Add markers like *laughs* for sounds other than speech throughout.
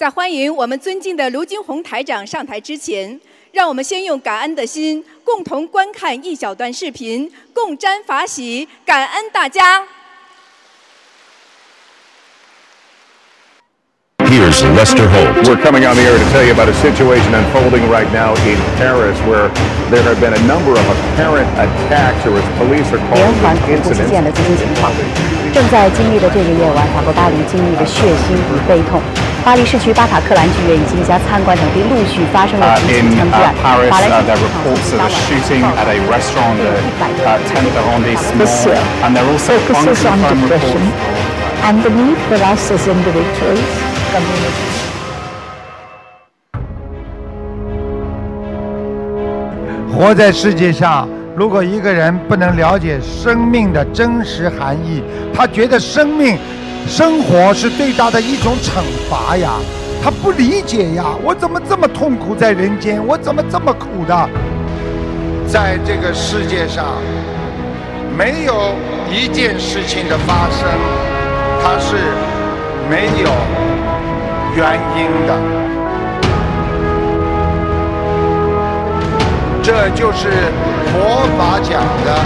在欢迎我们尊敬的卢军红台长上台之前，让我们先用感恩的心，共同观看一小段视频，共沾法喜，感恩大家。Here's Lester Holt. We're coming on the air to tell you about a situation unfolding right now in Paris where there have been a number of apparent attacks or as police are calling 环 them 恐怖事件的 incidents. 最新情况。正在经历的这个夜晚，法国巴黎经历的血腥与悲痛。巴黎市区巴塔克兰剧院以及一家餐馆等地陆续发生了 Uh, 几起枪击 uh, 案。法兰 uh, 西 reports 是 of 当 a 晚 shooting at a restaurant, uh, uh, 10th arrondissement，and there are also focuses on unconfirmed depression and the need for us as individuals, communities, 活在世界上，如果一个人不能了解生命的真实含义，他觉得生命、生活是对他的一种惩罚呀，他不理解呀，我怎么这么痛苦在人间？我怎么这么苦的？在这个世界上，没有一件事情的发生，它是没有原因的。这就是佛法讲的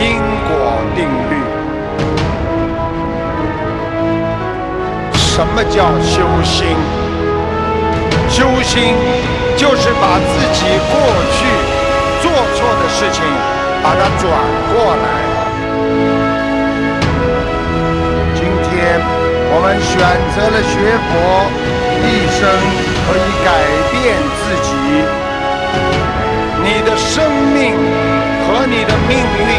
因果定律。什么叫修心？修心就是把自己过去做错的事情，把它转过来。今天我们选择了学佛，一生可以改变自己。你的生命和你的命运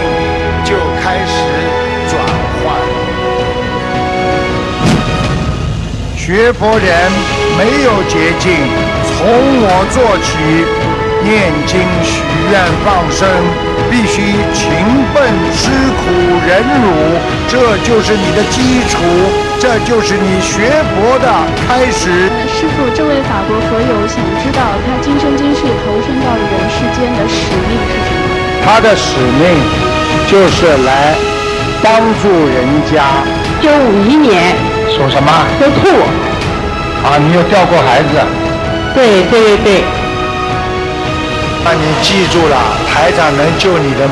就开始学佛人没有捷径，从我做起，念经、许愿、放生，必须勤奋、吃苦、忍辱，这就是你的基础，这就是你学佛的开始。师傅，这位法国佛友想知道他今生今世投身到人世间的使命是什么？他的使命就是来帮助人家。九五一年属什么？属兔，啊，你有掉过孩子？对对对对，那你记住了，台长能救你的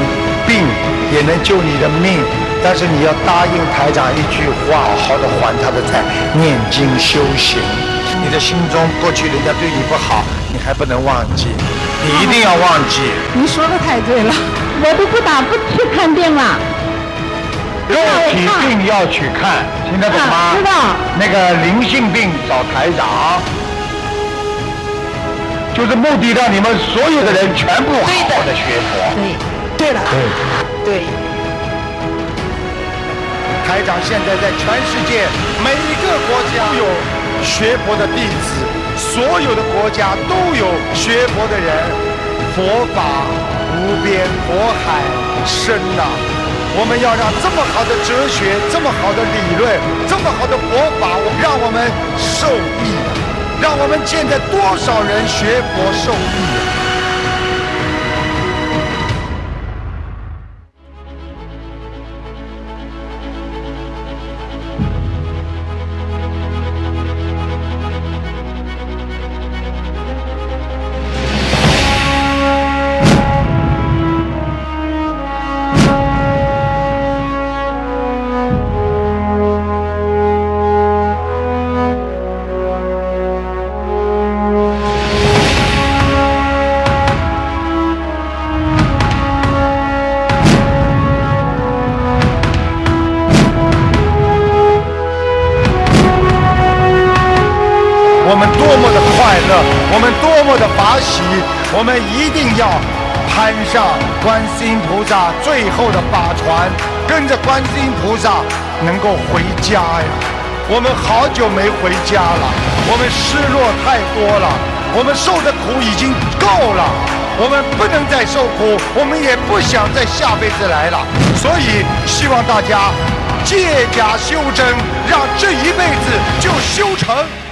病，也能救你的命，但是你要答应台长一句话，好好的还他的债，念经修行。你的心中过去人家对你不好，你还不能忘记，你一定要忘记。您说的太对了，我都不打不去看病了。肉体病要去看，听得懂吗？啊知道。那个灵性病找台长，就是目的让你们所有的人全部好好的学佛。对，对了，对，对。台长现在在全世界每一个国家都有学佛的弟子，所有的国家都有学佛的人。佛法无边，佛海深呐、我们要让这么好的哲学、这么好的理论、这么好的佛法，让我们受益，让我们现在多少人学佛受益。萨最后的法船，跟着观世音菩萨能够回家呀！我们好久没回家了，我们失落太多了，我们受的苦已经够了，我们不能再受苦，我们也不想再下辈子来了，所以希望大家借假修真，让这一辈子就修成。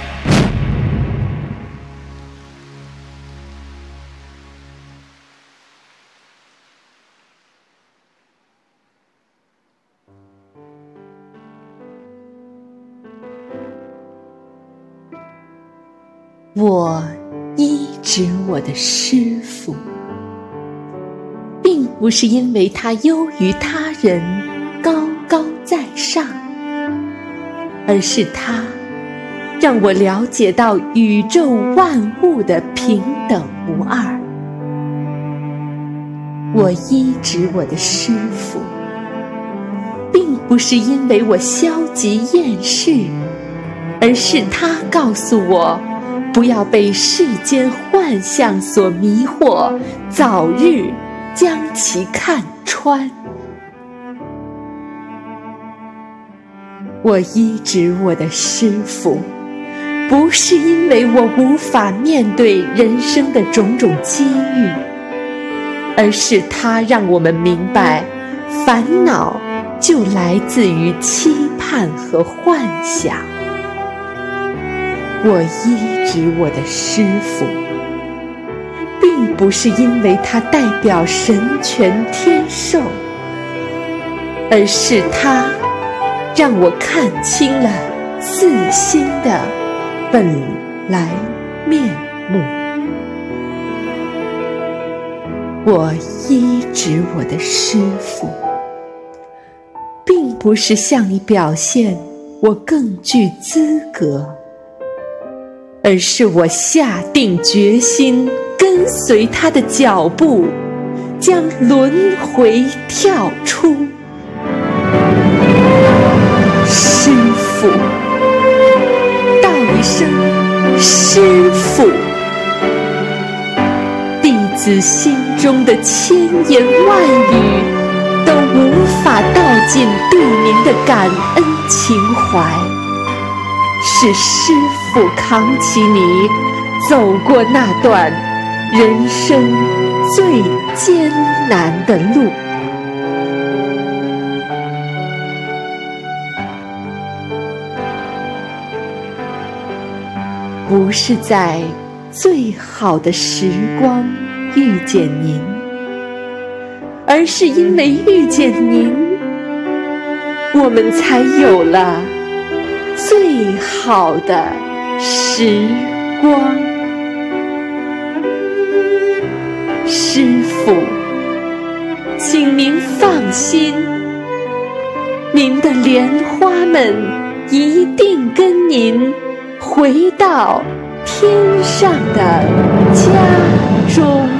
我医治我的师傅，并不是因为他优于他人、高高在上，而是他让我了解到宇宙万物的平等无二。我医治我的师傅，并不是因为我消极厌世，而是他告诉我。不要被世间幻象所迷惑，早日将其看穿。我医治我的师傅，不是因为我无法面对人生的种种机遇，而是他让我们明白，烦恼就来自于期盼和幻想。我医治我的师傅，并不是因为他代表神权天授，而是他让我看清了自心的本来面目。我医治我的师傅，并不是向你表现我更具资格。而是我下定决心跟随他的脚步，将轮回跳出。师傅，道一声师傅，弟子心中的千言万语都无法道尽对您的感恩情怀。是师不扛起你走过那段人生最艰难的路，不是在最好的时光遇见您，而是因为遇见您，我们才有了。最好的时光，师傅，请您放心，您的莲花们一定跟您回到天上的家中。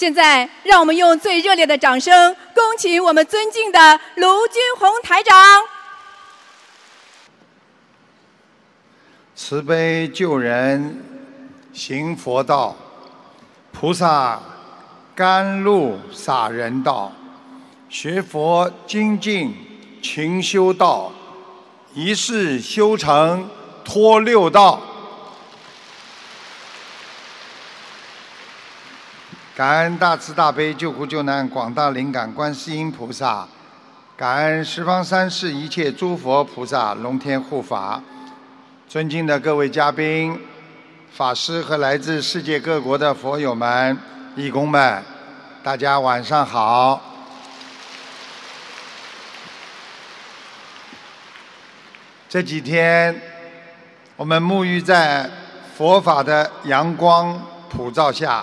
现在，让我们用最热烈的掌声，恭请我们尊敬的卢军宏台长。慈悲救人，行佛道；菩萨甘露洒人道。学佛精进勤修道，一世修成脱六道。感恩大慈大悲救苦救难广大灵感观世音菩萨，感恩十方三世一切诸佛菩萨龙天护法，尊敬的各位嘉宾、法师和来自世界各国的佛友们、义工们，大家晚上好。这几天，我们沐浴在佛法的阳光普照下。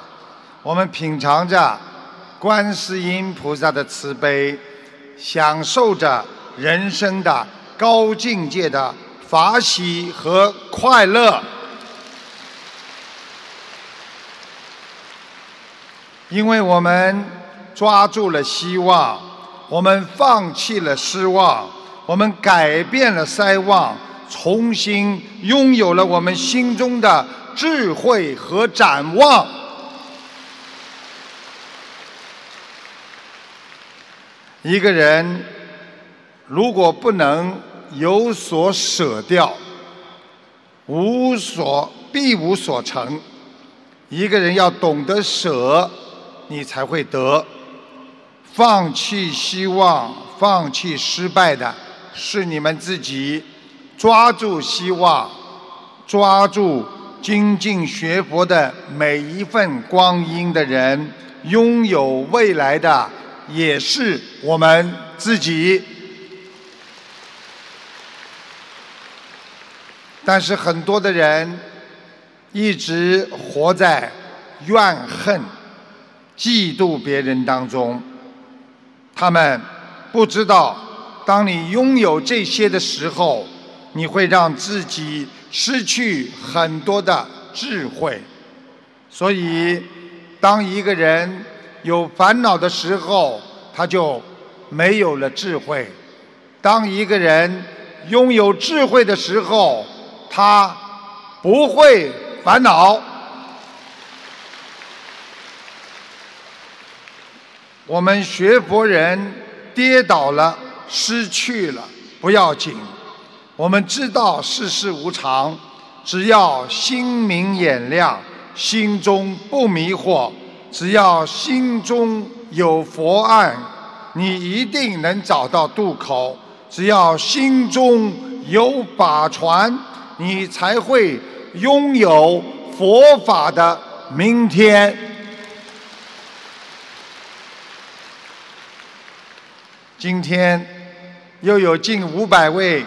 我们品尝着观世音菩萨的慈悲，享受着人生的高境界的法喜和快乐。因为我们抓住了希望，我们放弃了失望，我们改变了塞望，重新拥有了我们心中的智慧和展望。一个人如果不能有所舍掉，无所必无所成。一个人要懂得舍，你才会得。放弃希望、放弃失败的是你们自己。抓住希望，抓住精进学佛的每一份光阴的人，拥有未来的也是我们自己。但是很多的人一直活在怨恨、嫉妒别人当中，他们不知道，当你拥有这些的时候。你会让自己失去很多的智慧，所以，当一个人有烦恼的时候，他就没有了智慧；当一个人拥有智慧的时候，他不会烦恼。我们学佛人跌倒了，失去了不要紧。我们知道世事无常，只要心明眼亮，心中不迷惑，只要心中有佛案，你一定能找到渡口。只要心中有法船，你才会拥有佛法的明天。今天又有近五百位。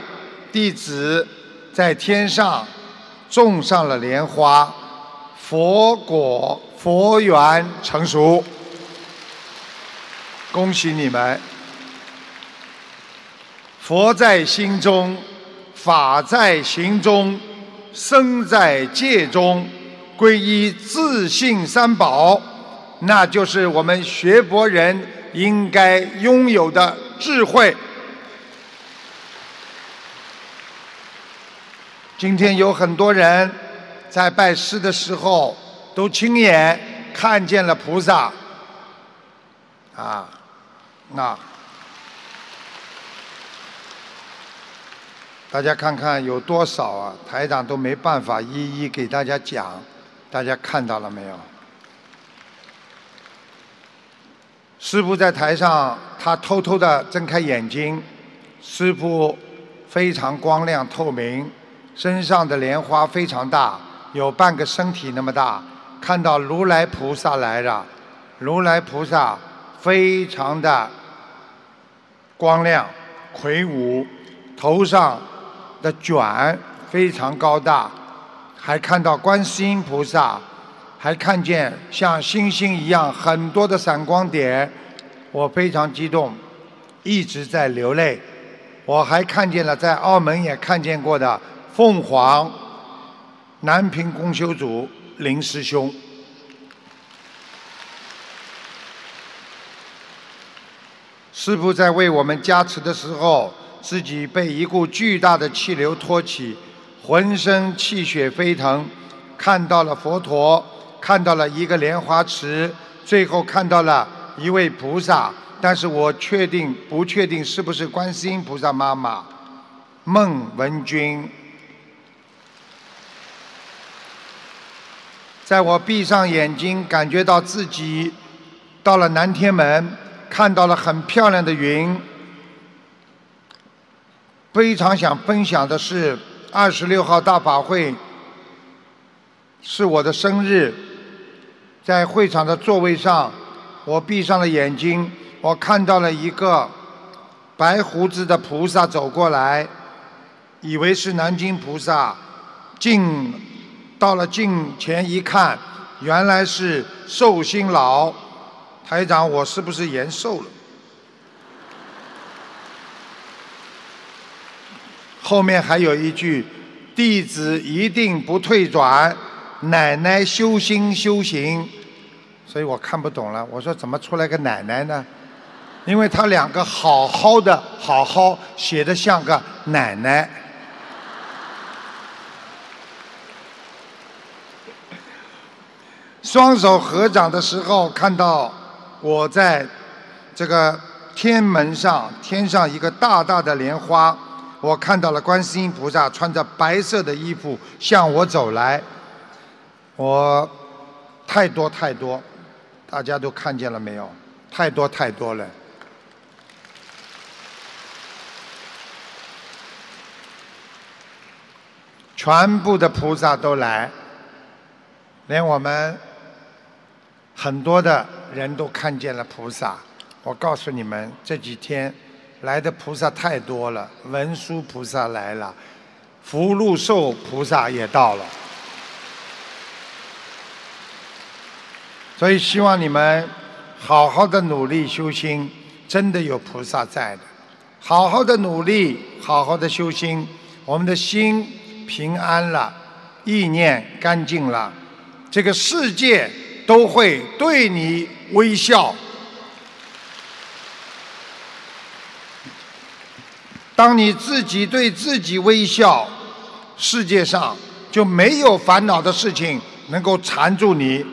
弟子在天上种上了莲花，佛果佛缘成熟，恭喜你们！佛在心中，法在行中，身在戒中，皈依自信三宝，那就是我们学佛人应该拥有的智慧。今天有很多人在拜师的时候，都亲眼看见了菩萨，啊，那大家看看有多少啊？台长都没办法一一给大家讲，大家看到了没有？师傅在台上，他偷偷的睁开眼睛，师傅非常光亮透明。身上的莲花非常大，有半个身体那么大。看到如来菩萨来了，如来菩萨非常的光亮、魁梧，头上的卷非常高大。还看到观世音菩萨，还看见像星星一样很多的闪光点，我非常激动，一直在流泪。我还看见了在澳门也看见过的。凤凰南屏公修组林师兄，师傅在为我们加持的时候，自己被一股巨大的气流托起，浑身气血飞腾，看到了佛陀，看到了一个莲花池，最后看到了一位菩萨，但是我确定不确定是不是观世音菩萨妈妈孟文君。在我闭上眼睛，感觉到自己到了南天门，看到了很漂亮的云。非常想分享的是，二十六号大法会是我的生日，在会场的座位上，我闭上了眼睛，我看到了一个白胡子的菩萨走过来，以为是南京菩萨，进。到了近前一看，原来是寿星老台长，我是不是延寿了？后面还有一句：弟子一定不退转，奶奶修心修行。所以我看不懂了，我说怎么出来个奶奶呢？因为他两个好好的好好写的像个奶奶。双手合掌的时候看到我在这个天门上天上一个大大的莲花我看到了观世音菩萨穿着白色的衣服向我走来。我太多太多大家都看见了没有？太多太多了。全部的菩萨都来连我们很多的人都看见了菩萨。我告诉你们，这几天来的菩萨太多了，文殊菩萨来了，福禄寿菩萨也到了。所以希望你们好好的努力修心，真的有菩萨在的。好好的努力，好好的修心，我们的心平安了，意念干净了，这个世界都会对你微笑。当你自己对自己微笑，世界上就没有烦恼的事情能够缠住你。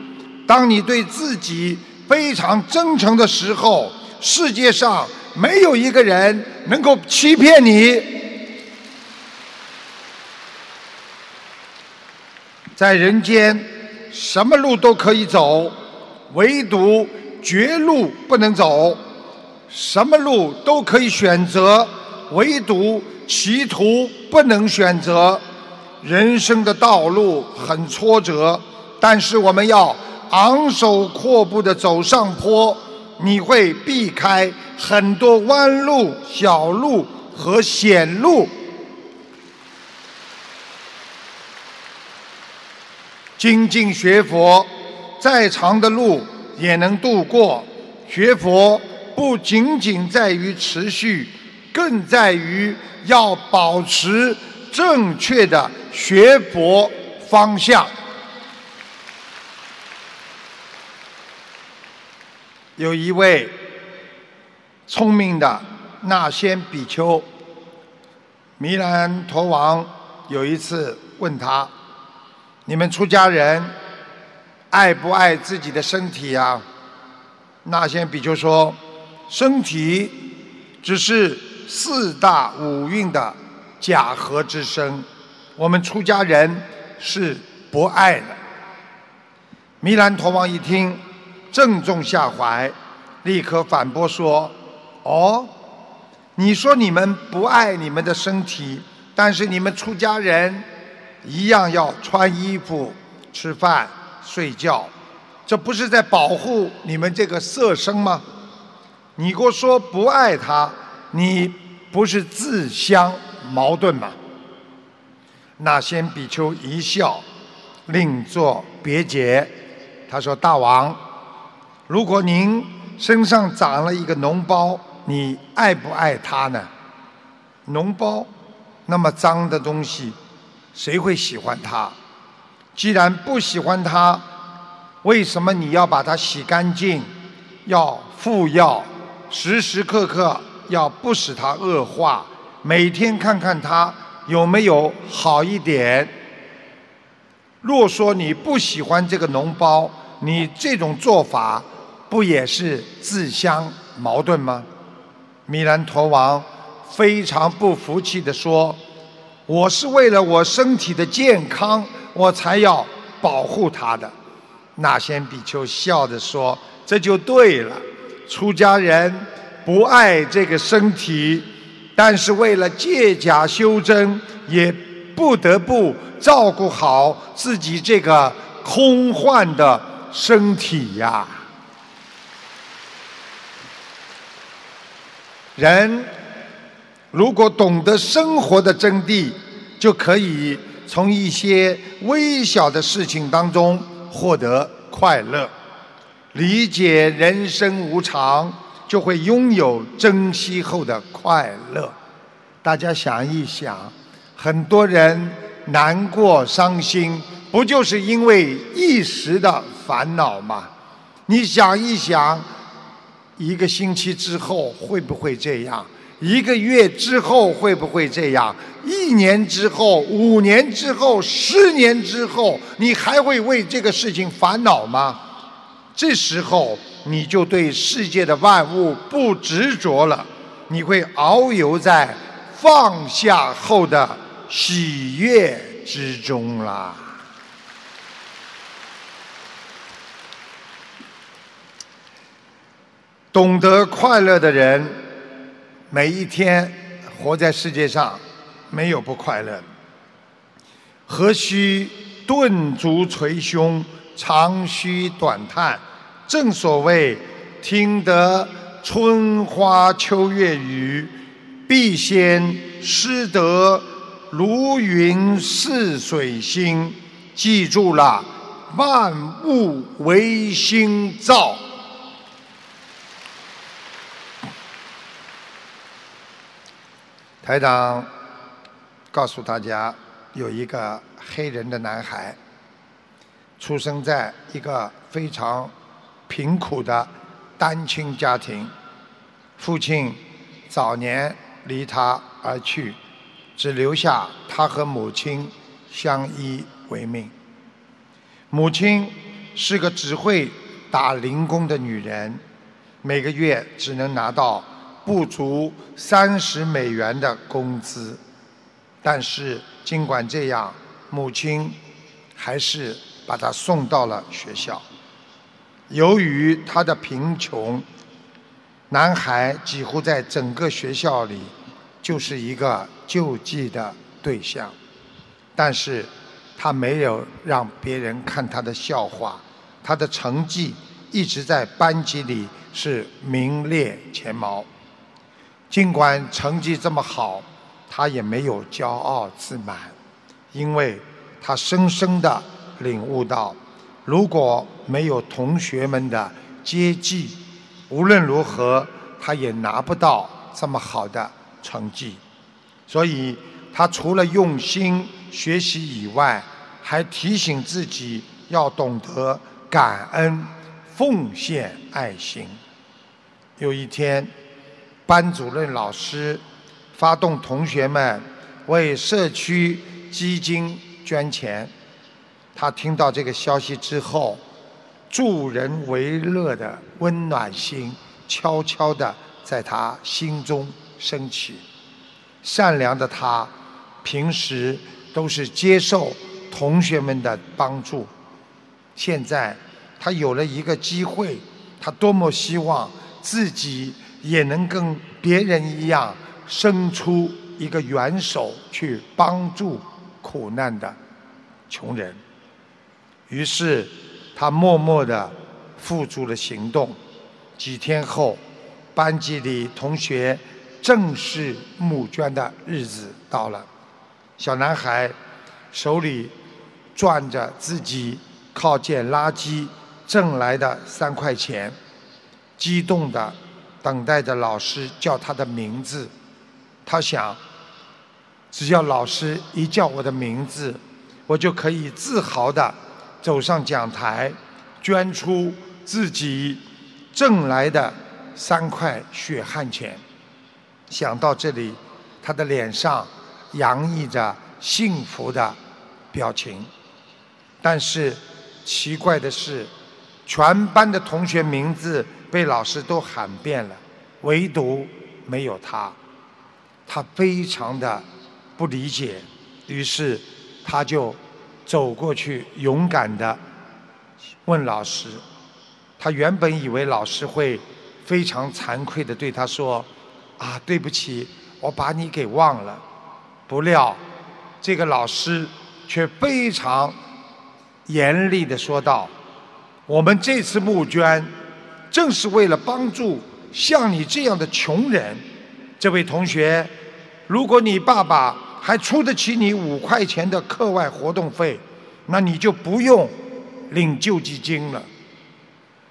当你对自己非常真诚的时候，世界上没有一个人能够欺骗你。在人间，什么路都可以走，唯独绝路不能走。什么路都可以选择，唯独歧途不能选择。人生的道路很挫折，但是我们要。昂首阔步的走上坡，你会避开很多弯路、小路和险路。精进学佛，再长的路也能度过。学佛不仅仅在于持续，更在于要保持正确的学佛方向。有一位聪明的那仙比丘，弥兰陀王有一次问他：“你们出家人爱不爱自己的身体呀？”那仙比丘说：“身体只是四大五蕴的假合之身，我们出家人是不爱的。”弥兰陀王一听。正中下怀，立刻反驳说：“哦，你说你们不爱你们的身体，但是你们出家人一样要穿衣服、吃饭、睡觉，这不是在保护你们这个色身吗？你给我说不爱他，你不是自相矛盾吗？”那先比丘一笑，另作别解。他说：“大王。”如果您身上长了一个脓包，你爱不爱他呢？脓包那么脏的东西，谁会喜欢它？既然不喜欢它，为什么你要把它洗干净？要敷药，时时刻刻要不使它恶化，每天看看它有没有好一点。若说你不喜欢这个脓包，你这种做法。不也是自相矛盾吗？米兰陀王非常不服气地说：“我是为了我身体的健康，我才要保护他的。”那先比丘笑着说：“这就对了，出家人不爱这个身体，但是为了借假修真，也不得不照顾好自己这个空幻的身体呀。”人如果懂得生活的真谛，就可以从一些微小的事情当中获得快乐。理解人生无常，就会拥有珍惜后的快乐。大家想一想，很多人难过、伤心，不就是因为一时的烦恼吗？你想一想。一个星期之后会不会这样？一个月之后会不会这样？一年之后、五年之后、十年之后，你还会为这个事情烦恼吗？这时候你就对世界的万物不执着了，你会遨游在放下后的喜悦之中啦。懂得快乐的人，每一天活在世界上，没有不快乐。何须顿足捶胸，长吁短叹？正所谓，听得春花秋月语，必先识得如云似水心。记住了，万物唯心造。台长告诉大家，有一个黑人的男孩，出生在一个非常贫苦的单亲家庭，父亲早年离他而去，只留下他和母亲相依为命。母亲是个只会打零工的女人，每个月只能拿到。不足三十美元的工资，但是尽管这样，母亲还是把他送到了学校。由于他的贫穷，男孩几乎在整个学校里就是一个救济的对象。但是他没有让别人看他的笑话，他的成绩一直在班级里是名列前茅。尽管成绩这么好，他也没有骄傲自满，因为他深深的领悟到，如果没有同学们的接济，无论如何他也拿不到这么好的成绩。所以，他除了用心学习以外，还提醒自己要懂得感恩、奉献爱心。有一天。班主任老师发动同学们为社区基金捐钱。他听到这个消息之后，助人为乐的温暖心悄悄地在他心中升起。善良的他，平时都是接受同学们的帮助。现在他有了一个机会，他多么希望自己。也能跟别人一样伸出一个援手去帮助苦难的穷人。于是他默默地付诸了行动。几天后，班级里同学正式募捐的日子到了。小男孩手里攥着自己靠捡垃圾挣来的三块钱，激动的。等待着老师叫他的名字，他想，只要老师一叫我的名字，我就可以自豪地走上讲台，捐出自己挣来的三块血汗钱。想到这里，他的脸上洋溢着幸福的表情。但是奇怪的是，全班的同学名字。被老师都喊遍了，唯独没有他。他非常的不理解，于是他就走过去，勇敢的问老师。他原本以为老师会非常惭愧的对他说：“啊，对不起，我把你给忘了。”不料这个老师却非常严厉的说道：“我们这次募捐。”正是为了帮助像你这样的穷人，这位同学，如果你爸爸还出得起你五块钱的课外活动费，那你就不用领救济金了。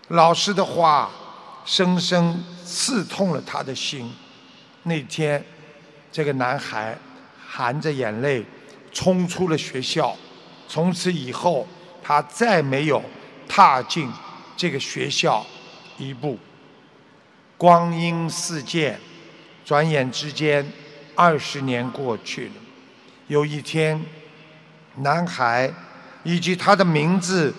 老师的话深深刺痛了他的心。那天，这个男孩含着眼泪冲出了学校，从此以后，他再没有踏进这个学校。一步，光阴似箭，转眼之间，二十年过去了。有一天，男孩以及他的名字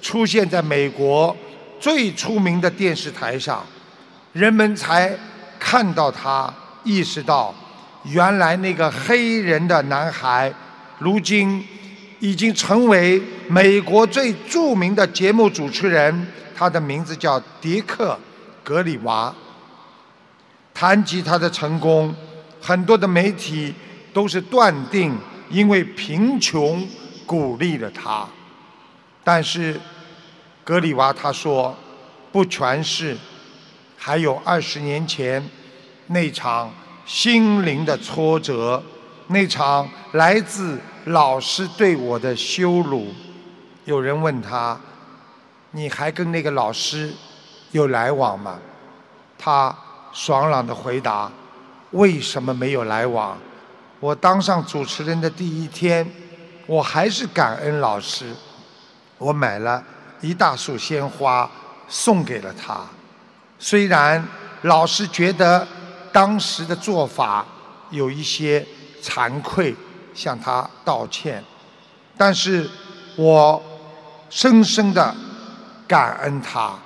出现在美国最出名的电视台上，人们才看到他，意识到原来那个黑人的男孩，如今已经成为美国最著名的节目主持人。他的名字叫迪克·格里娃。谈及他的成功，很多的媒体都是断定，因为贫穷鼓励了他。但是格里娃他说，不全是，还有二十年前那场心灵的挫折，那场来自老师对我的羞辱。有人问他：“你还跟那个老师有来往吗？”他爽朗的回答：“为什么没有来往？我当上主持人的第一天，我还是感恩老师。我买了一大束鲜花送给了他。虽然老师觉得当时的做法有一些惭愧，向他道歉，但是我。”深深的感恩他，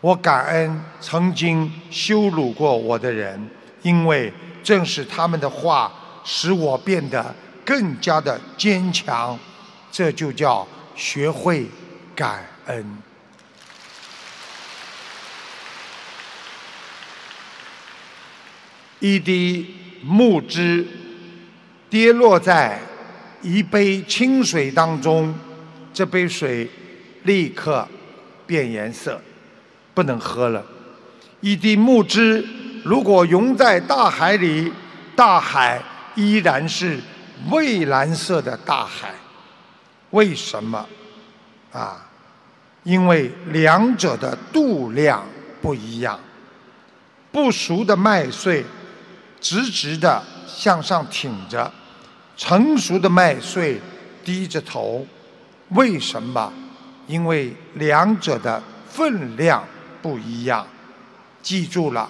我感恩曾经羞辱过我的人，因为正是他们的话使我变得更加的坚强，这就叫学会感恩。一滴木汁跌落在一杯清水当中，这杯水。立刻变颜色，不能喝了。一滴木汁如果溶在大海里，大海依然是蔚蓝色的大海。为什么？啊，因为两者的度量不一样。不熟的麦穗直直的向上挺着，成熟的麦穗低着头。为什么？因为两者的分量不一样，记住了，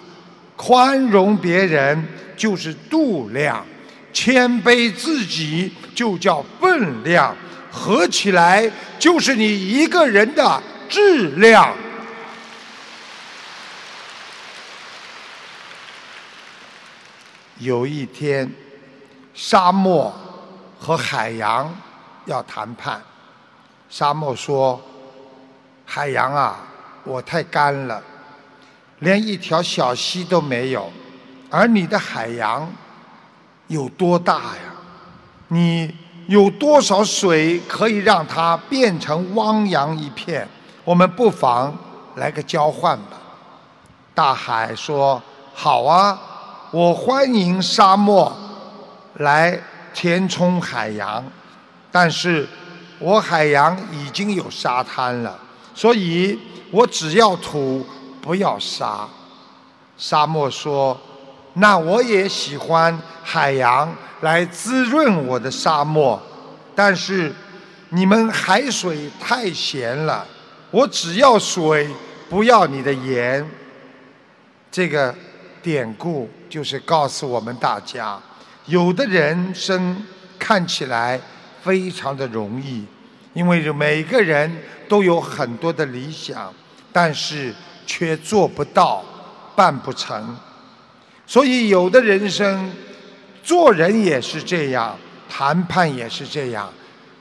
宽容别人就是度量，谦卑自己就叫分量，合起来就是你一个人的质量。有一天，沙漠和海洋要谈判，沙漠说。海洋啊，我太干了，连一条小溪都没有。而你的海洋有多大呀？你有多少水可以让它变成汪洋一片？我们不妨来个交换吧。大海说：“好啊，我欢迎沙漠来填充海洋，但是我海洋已经有沙滩了。”所以我只要土，不要沙。沙漠说：“那我也喜欢海洋来滋润我的沙漠，但是你们海水太咸了，我只要水，不要你的盐。”这个典故就是告诉我们大家，有的人生看起来非常的容易，因为每个人。都有很多的理想，但是却做不到，办不成。所以，有的人生，做人也是这样，谈判也是这样。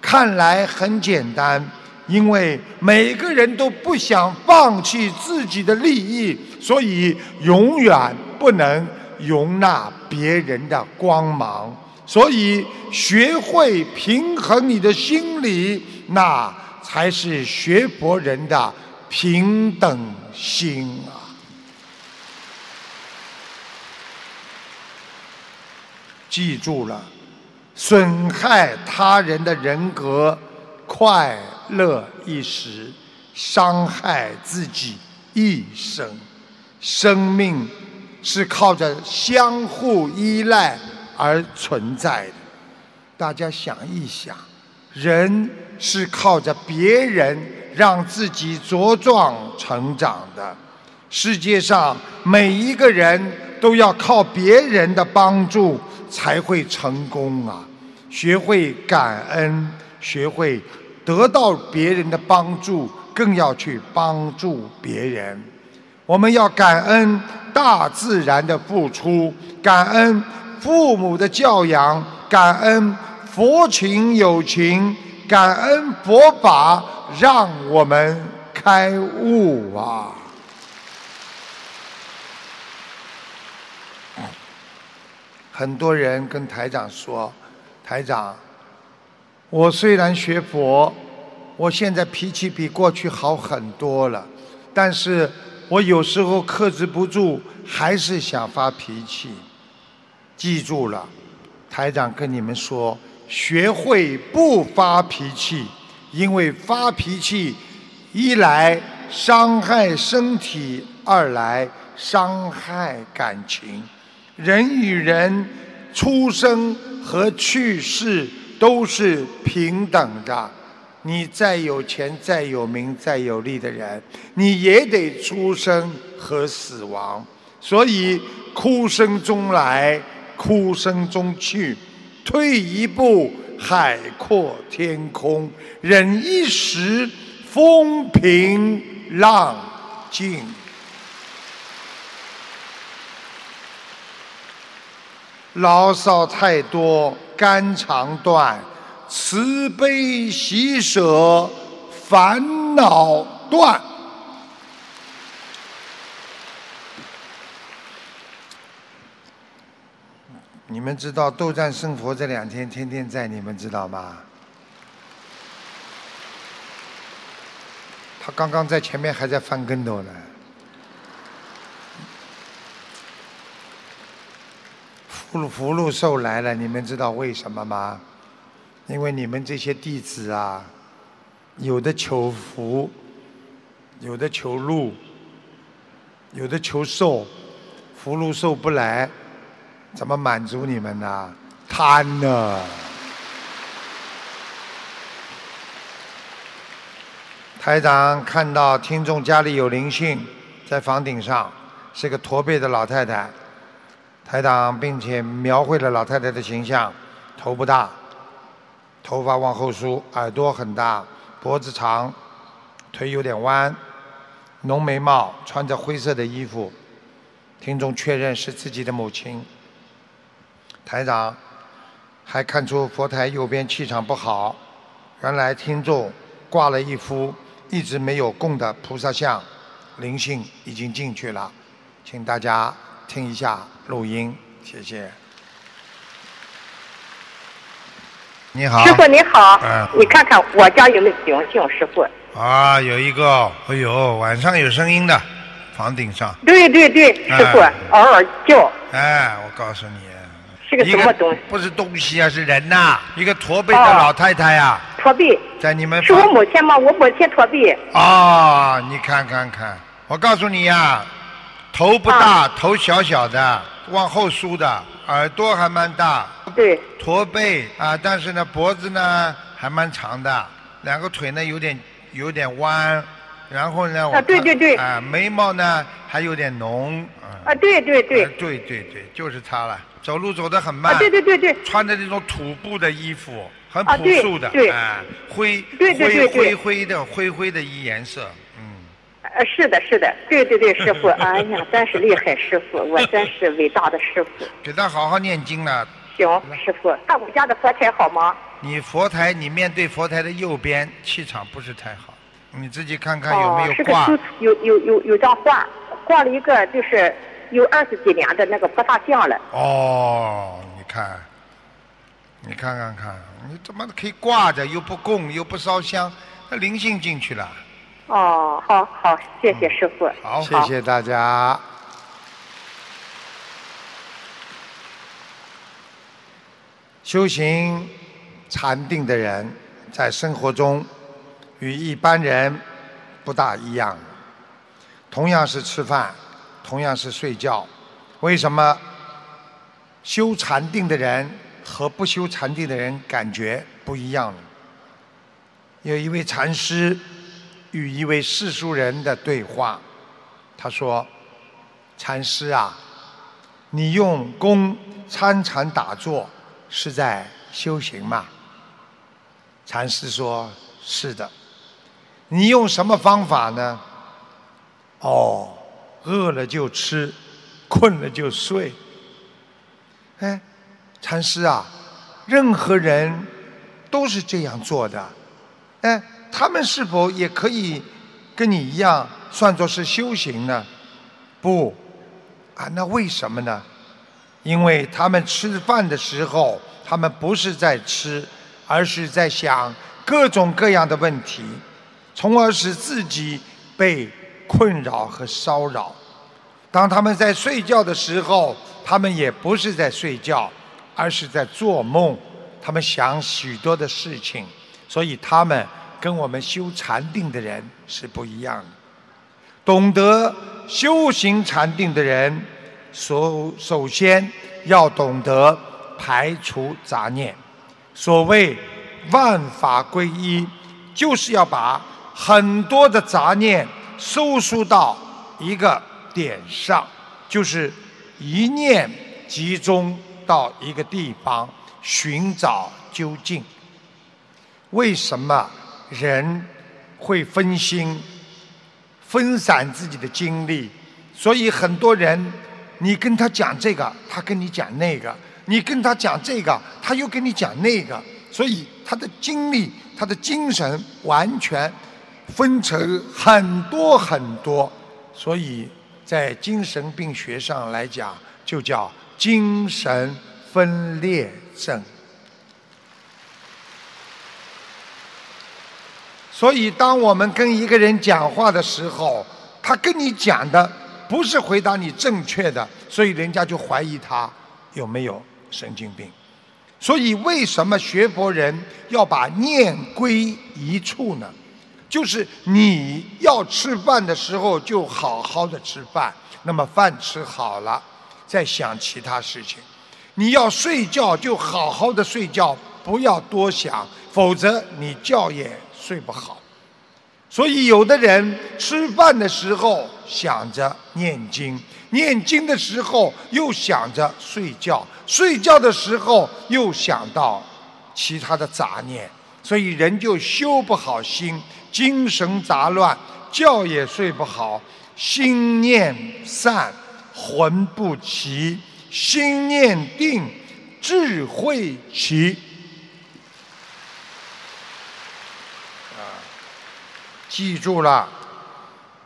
看来很简单，因为每个人都不想放弃自己的利益，所以永远不能容纳别人的光芒。所以，学会平衡你的心理，那。才是学佛人的平等心啊！记住了，损害他人的人格，快乐一时，伤害自己一生。生命是靠着相互依赖而存在的。大家想一想。人是靠着别人让自己茁壮成长的，世界上每一个人都要靠别人的帮助才会成功啊！学会感恩，学会得到别人的帮助，更要去帮助别人。我们要感恩大自然的付出，感恩父母的教养，感恩。佛情友情，感恩佛法让我们开悟啊！很多人跟台长说：“台长，我虽然学佛，我现在脾气比过去好很多了，但是我有时候克制不住，还是想发脾气。记住了，台长跟你们说，学会不发脾气，因为发脾气，一来伤害身体，二来伤害感情。人与人出生和去世都是平等的。你再有钱、再有名、再有力的人，你也得出生和死亡。所以，哭声中来，哭声中去，退一步，海阔天空；忍一时，风平浪静。牢骚太多，肝肠断；慈悲喜舍，烦恼断。你们知道斗战胜佛这两天天天在，你们知道吗？他刚刚在前面还在翻跟头呢。福福禄寿来了，你们知道为什么吗？因为你们这些弟子啊，有的求福，有的求禄，有的求寿，福禄寿不来，怎么满足你们呢？贪呢！台长看到听众家里有灵性，在房顶上，是个驼背的老太太。台长并且描绘了老太太的形象：头不大，头发往后梳，耳朵很大，脖子长，腿有点弯，浓眉毛，穿着灰色的衣服。听众确认是自己的母亲。台长还看出佛台右边气场不好，原来听众挂了一幅一直没有供的菩萨像，灵性已经进去了，请大家听一下。录音，谢谢。你好，师傅你好，嗯，你看看我家有没有灵性，师傅？啊，有一个，哎呦，晚上有声音的，房顶上。对对对，师傅哎嗷嗷叫，哎，我告诉你，是个什么东西？不是东西啊，是人呐、一个驼背的哦。老太太呀、驼背，在你们是我母亲吗？我母亲驼背，啊，你看看看，我告诉你呀、头不大，头小小的，往后梳的，耳朵还蛮大，对，驼背啊，但是呢脖子呢还蛮长的，两个腿呢有点有点弯，然后呢，我啊对对对。啊眉毛呢还有点浓，啊，对对对。啊，对对对，就是他了，走路走得很慢，啊，对对对对，穿的那种土布的衣服，很朴素的，对哎，灰灰对灰灰的灰灰的衣颜色，嗯。呃，是的，是的，对对对，师傅，哎呀，真是厉害，师傅，我真是伟大的师傅。*laughs* 给他好好念经了。行，师傅，那我家的佛台好吗？你佛台，你面对佛台的右边气场不是太好，你自己看看有没哦，有挂。是个书，有有有有张画，挂了一个就是有二十几年的那个菩萨像了。哦，你看，你看看看，你怎么可以挂着又不供又不烧香，那灵性进去了。哦，好好，谢谢师傅。好，谢谢大家。修行禅定的人，在生活中与一般人不大一样。同样是吃饭，同样是睡觉，为什么修禅定的人和不修禅定的人感觉不一样呢？有一位禅师与一位世俗人的对话，他说：“禅师啊，你用功参禅打坐是在修行吗？”禅师说：“是的。”你用什么方法呢？哦，饿了就吃，困了就睡。哎，禅师啊，任何人都是这样做的。哎，他们是否也可以跟你一样算作是修行呢？不，啊，那为什么呢？因为他们吃饭的时候，他们不是在吃，而是在想各种各样的问题，从而使自己被困扰和骚扰。当他们在睡觉的时候，他们也不是在睡觉，而是在做梦。他们想许多的事情，所以他们跟我们修禅定的人是不一样的。懂得修行禅定的人，首首先要懂得排除杂念。所谓万法归一，就是要把很多的杂念收束到一个点上，就是一念集中到一个地方，寻找究竟。为什么人会分心、分散自己的精力？所以很多人，你跟他讲这个，他跟你讲那个；你跟他讲这个，他又跟你讲那个。所以他的精力、他的精神完全分成很多很多。所以在精神病学上来讲，就叫精神分裂症。所以，当我们跟一个人讲话的时候，他跟你讲的不是回答你正确的，所以人家就怀疑他有没有神经病。所以，为什么学佛人要把念归一处呢？就是你要吃饭的时候，就好好的吃饭。那么饭吃好了，再想其他事情。你要睡觉，就好好的睡觉，不要多想，否则你觉也睡不好。所以，有的人吃饭的时候想着念经，念经的时候又想着睡觉，睡觉的时候又想到其他的杂念，所以人就修不好心，精神杂乱，觉也睡不好，心念散，魂不齐；心念定，智慧齐。记住了，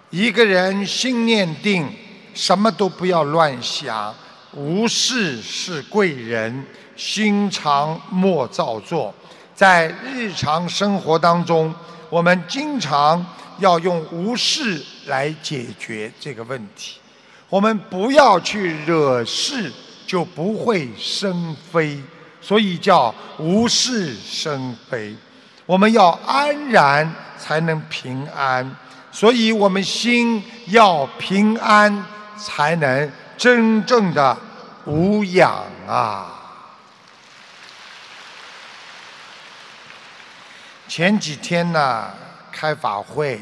一个人心念定，什么都不要乱想，无事是贵人，心常莫造作。在日常生活当中，我们经常要用无事来解决这个问题。我们不要去惹事，就不会生非，所以叫无事生非。我们要安然。才能平安，所以我们心要平安，才能真正的无恙啊！前几天呢，开法会，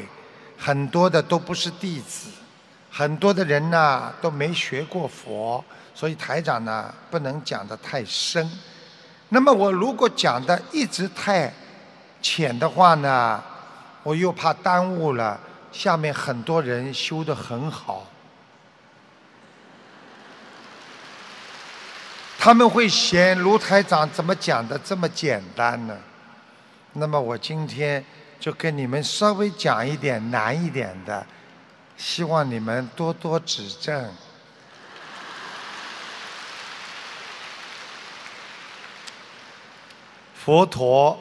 很多的都不是弟子，很多的人呢都没学过佛，所以台长呢不能讲的太深。那么我如果讲的一直太浅的话呢？我又怕耽误了下面很多人修得很好，他们会嫌卢台长怎么讲的这么简单呢？那么我今天就跟你们稍微讲一点难一点的，希望你们多多指正。佛陀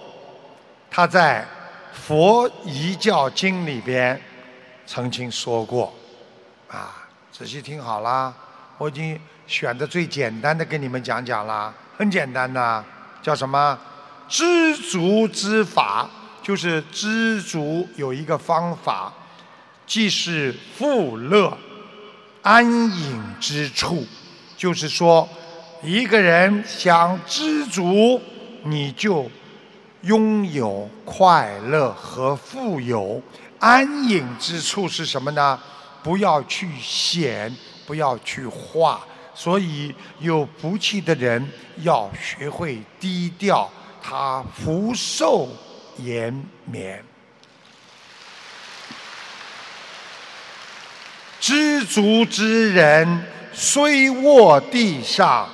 他在。佛遗教经里边曾经说过，啊，仔细听好啦，我已经选的最简单的跟你们讲讲啦，很简单的，叫什么？知足之法，就是知足有一个方法，既是富乐安隐之处，就是说，一个人想知足，你就。拥有快乐和富有，安隐之处是什么呢？不要去显，不要去化。所以有福气的人要学会低调，他福寿延绵。知足之人虽卧地上，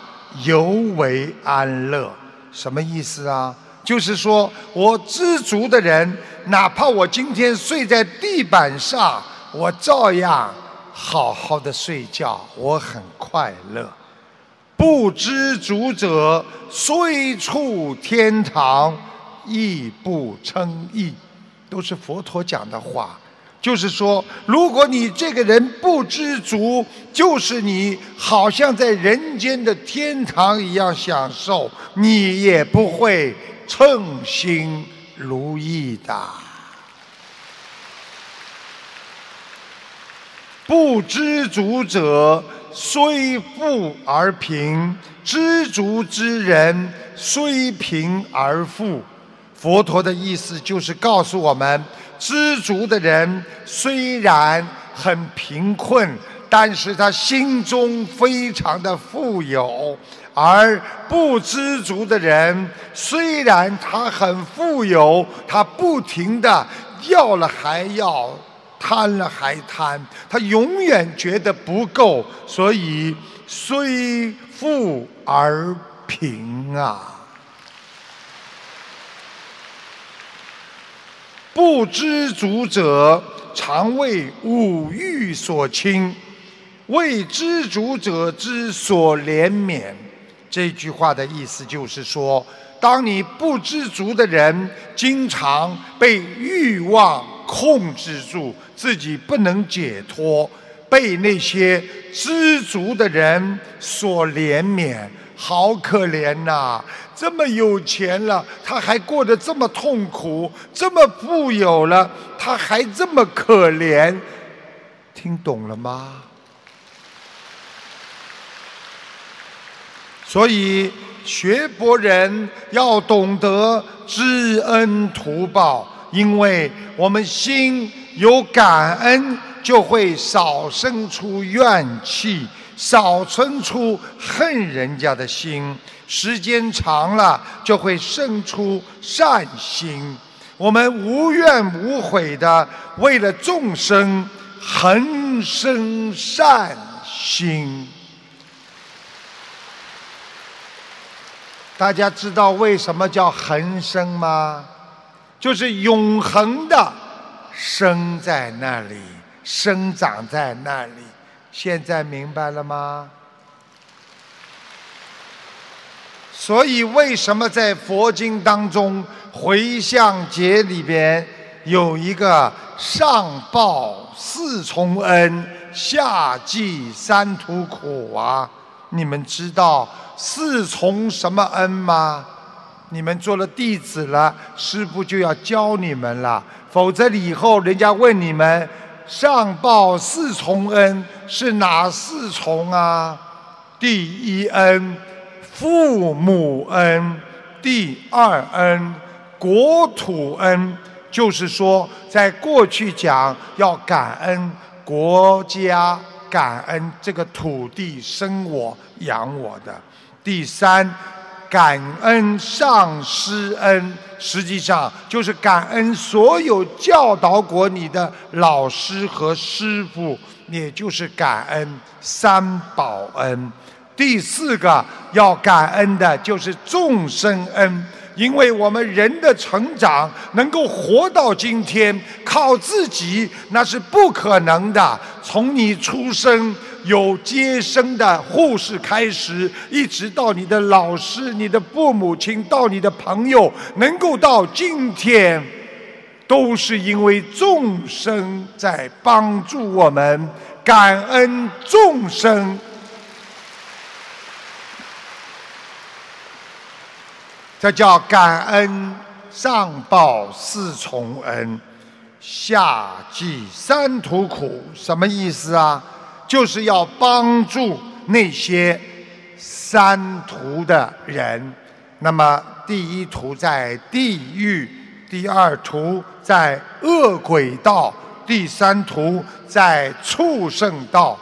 犹为安乐。什么意思啊？就是说，我知足的人，哪怕我今天睡在地板上，我照样好好的睡觉，我很快乐。不知足者，虽处天堂，亦不称义，都是佛陀讲的话。就是说，如果你这个人不知足，就是你好像在人间的天堂一样享受，你也不会称心如意的。不知足者，虽富而贫；知足之人，虽贫而富。佛陀的意思就是告诉我们。知足的人虽然很贫困，但是他心中非常的富有；而不知足的人虽然他很富有，他不停的要了还要，贪了还贪，他永远觉得不够，所以虽富而贫啊。不知足者，常为五欲所侵；为知足者之所怜悯。这句话的意思就是说，当你不知足的人，经常被欲望控制住，自己不能解脱，被那些知足的人所怜悯。好可怜呐！这么有钱了，他还过得这么痛苦；这么富有了，他还这么可怜。听懂了吗？所以学博人要懂得知恩图报，因为我们心有感恩，就会少生出怨气。少生出恨人家的心，时间长了就会生出善心。我们无怨无悔的为了众生恒生善心。大家知道为什么叫恒生吗？就是永恒的生在那里，生长在那里。现在明白了吗？所以为什么在佛经当中回向节里边有一个上报四重恩，下济三途苦啊？你们知道四重什么恩吗？你们做了弟子了，师父就要教你们了，否则以后人家问你们。上报四重恩是哪四重啊？第一恩，父母恩；第二恩，国土恩。就是说，在过去讲要感恩国家，感恩这个土地生我养我的。第三。感恩上师恩，实际上就是感恩所有教导过你的老师和师傅，也就是感恩三宝恩。第四个要感恩的就是众生恩，因为我们人的成长能够活到今天，靠自己那是不可能的。从你出生。有接生的护士开始，一直到你的老师、你的父母亲，到你的朋友，能够到今天，都是因为众生在帮助我们，感恩众生。这叫感恩上报四重恩，下济三途苦，什么意思啊？就是要帮助那些三途的人。那么，第一途在地狱，第二途在恶鬼道，第三途在畜生道。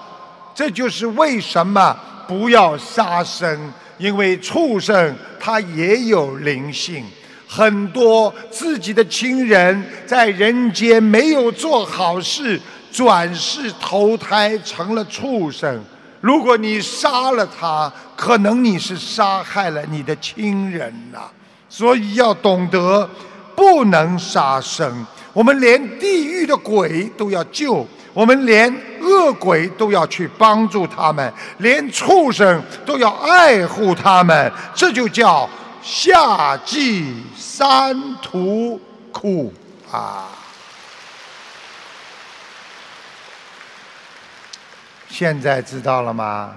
这就是为什么不要杀生，因为畜生它也有灵性。很多自己的亲人在人间没有做好事。转世投胎成了畜生，如果你杀了他，可能你是杀害了你的亲人呐。所以要懂得，不能杀生。我们连地狱的鬼都要救，我们连恶鬼都要去帮助他们，连畜生都要爱护他们。这就叫夏季三途苦啊！现在知道了吗？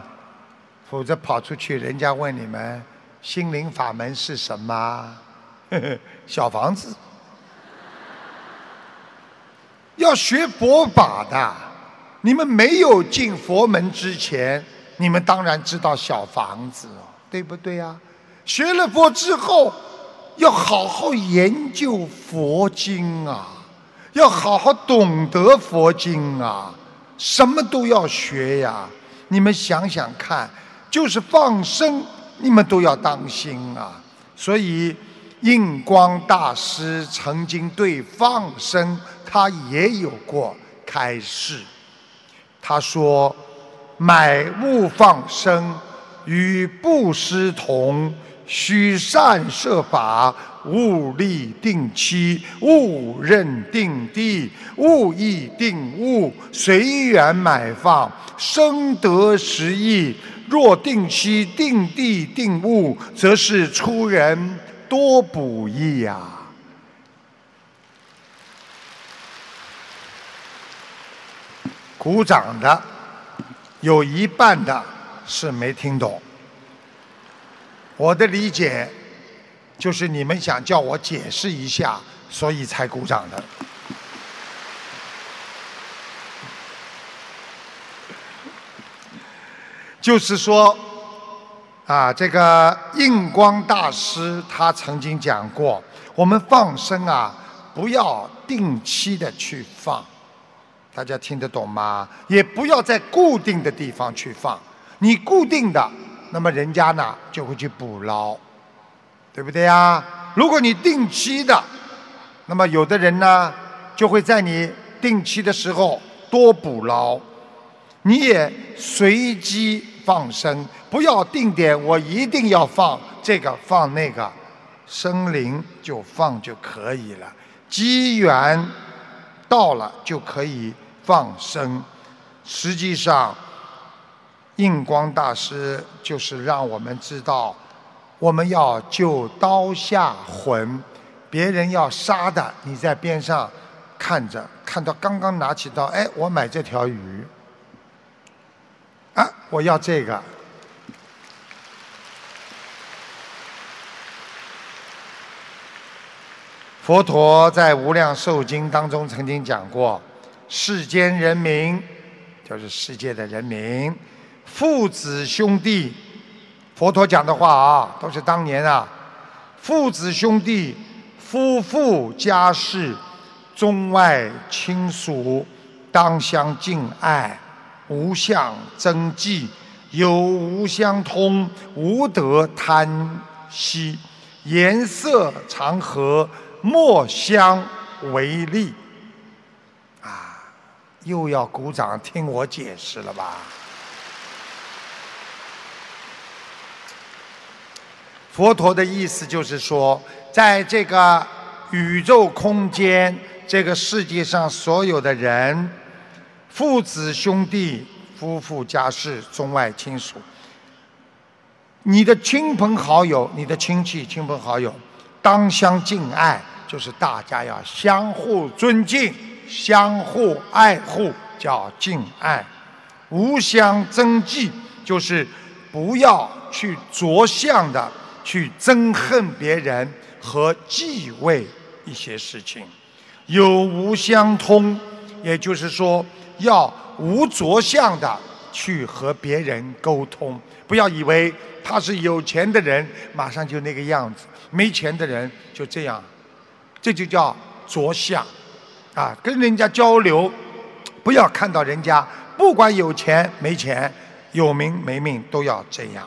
否则跑出去，人家问你们心灵法门是什么？*laughs* 小房子。*laughs* 要学佛法的，你们没有进佛门之前，你们当然知道小房子，对不对呀？学了佛之后，要好好研究佛经啊，要好好懂得佛经啊，什么都要学呀。你们想想看，就是放生，你们都要当心啊。所以，印光大师曾经对放生。他也有过开示，他说：“买物放生与布施同，须善设法，物立定期，物认定地，物意定物，随缘买放，生得实益。若定期、定地、定物，则是出人多补益呀。”鼓掌的有一半的是没听懂。我的理解就是你们想叫我解释一下，所以才鼓掌的。就是说，啊，这个印光大师他曾经讲过，我们放生啊，不要定期的去放。大家听得懂吗？也不要在固定的地方去放，你固定的，那么人家呢就会去捕捞，对不对呀？如果你定期的，那么有的人呢就会在你定期的时候多捕捞，你也随机放生，不要定点，我一定要放这个放那个，生灵就放就可以了，机缘到了就可以。放生，实际上，印光大师就是让我们知道，我们要救刀下魂，别人要杀的，你在边上看着，看到刚刚拿起刀，哎，我买这条鱼，啊，我要这个。佛陀在《无量寿经》当中曾经讲过。世间人民，就是世界的人民，父子兄弟，佛陀讲的话啊，都是当年啊，父子兄弟、夫妇家事、中外亲属，当相敬爱，无相争忌，有无相通，无得贪惜，颜色常和，莫相为利。啊又要鼓掌听我解释了吧？佛陀的意思就是说，在这个宇宙空间，这个世界上所有的人，父子兄弟、夫妇家事、中外亲属，你的亲朋好友、你的亲戚、亲朋好友，当相敬爱，就是大家要相互尊敬。相互爱护叫敬爱，无相争忌，就是不要去着相的去憎恨别人和忌讳一些事情。有无相通，也就是说要无着相的去和别人沟通。不要以为他是有钱的人，马上就那个样子；没钱的人就这样，这就叫着相。啊，跟人家交流，不要看到人家不管有钱没钱，有名没名都要这样，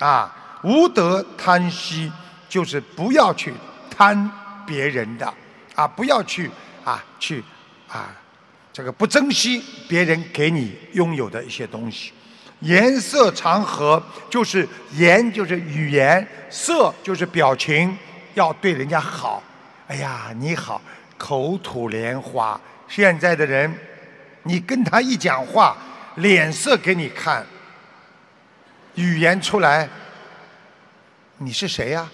啊，无德贪惜，就是不要去贪别人的，啊，不要去啊去啊，这个不珍惜别人给你拥有的一些东西。颜色长和，就是颜就是语言，色就是表情，要对人家好。哎呀，你好。口吐莲花，现在的人，你跟他一讲话，脸色给你看，语言出来，你是谁呀？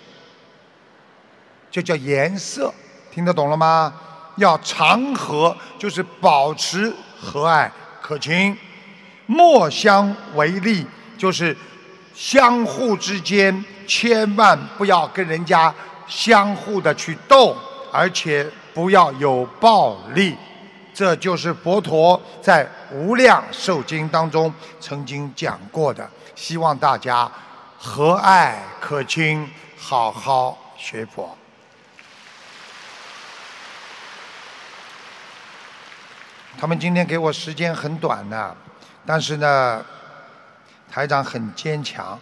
就叫颜色，听得懂了吗？要常和，就是保持和蔼可亲；莫相为利，就是相互之间千万不要跟人家相互的去斗，而且不要有暴力。这就是佛陀在《无量寿经》当中曾经讲过的，希望大家和蔼可亲，好好学佛。他们今天给我时间很短呢，但是呢，台长很坚强，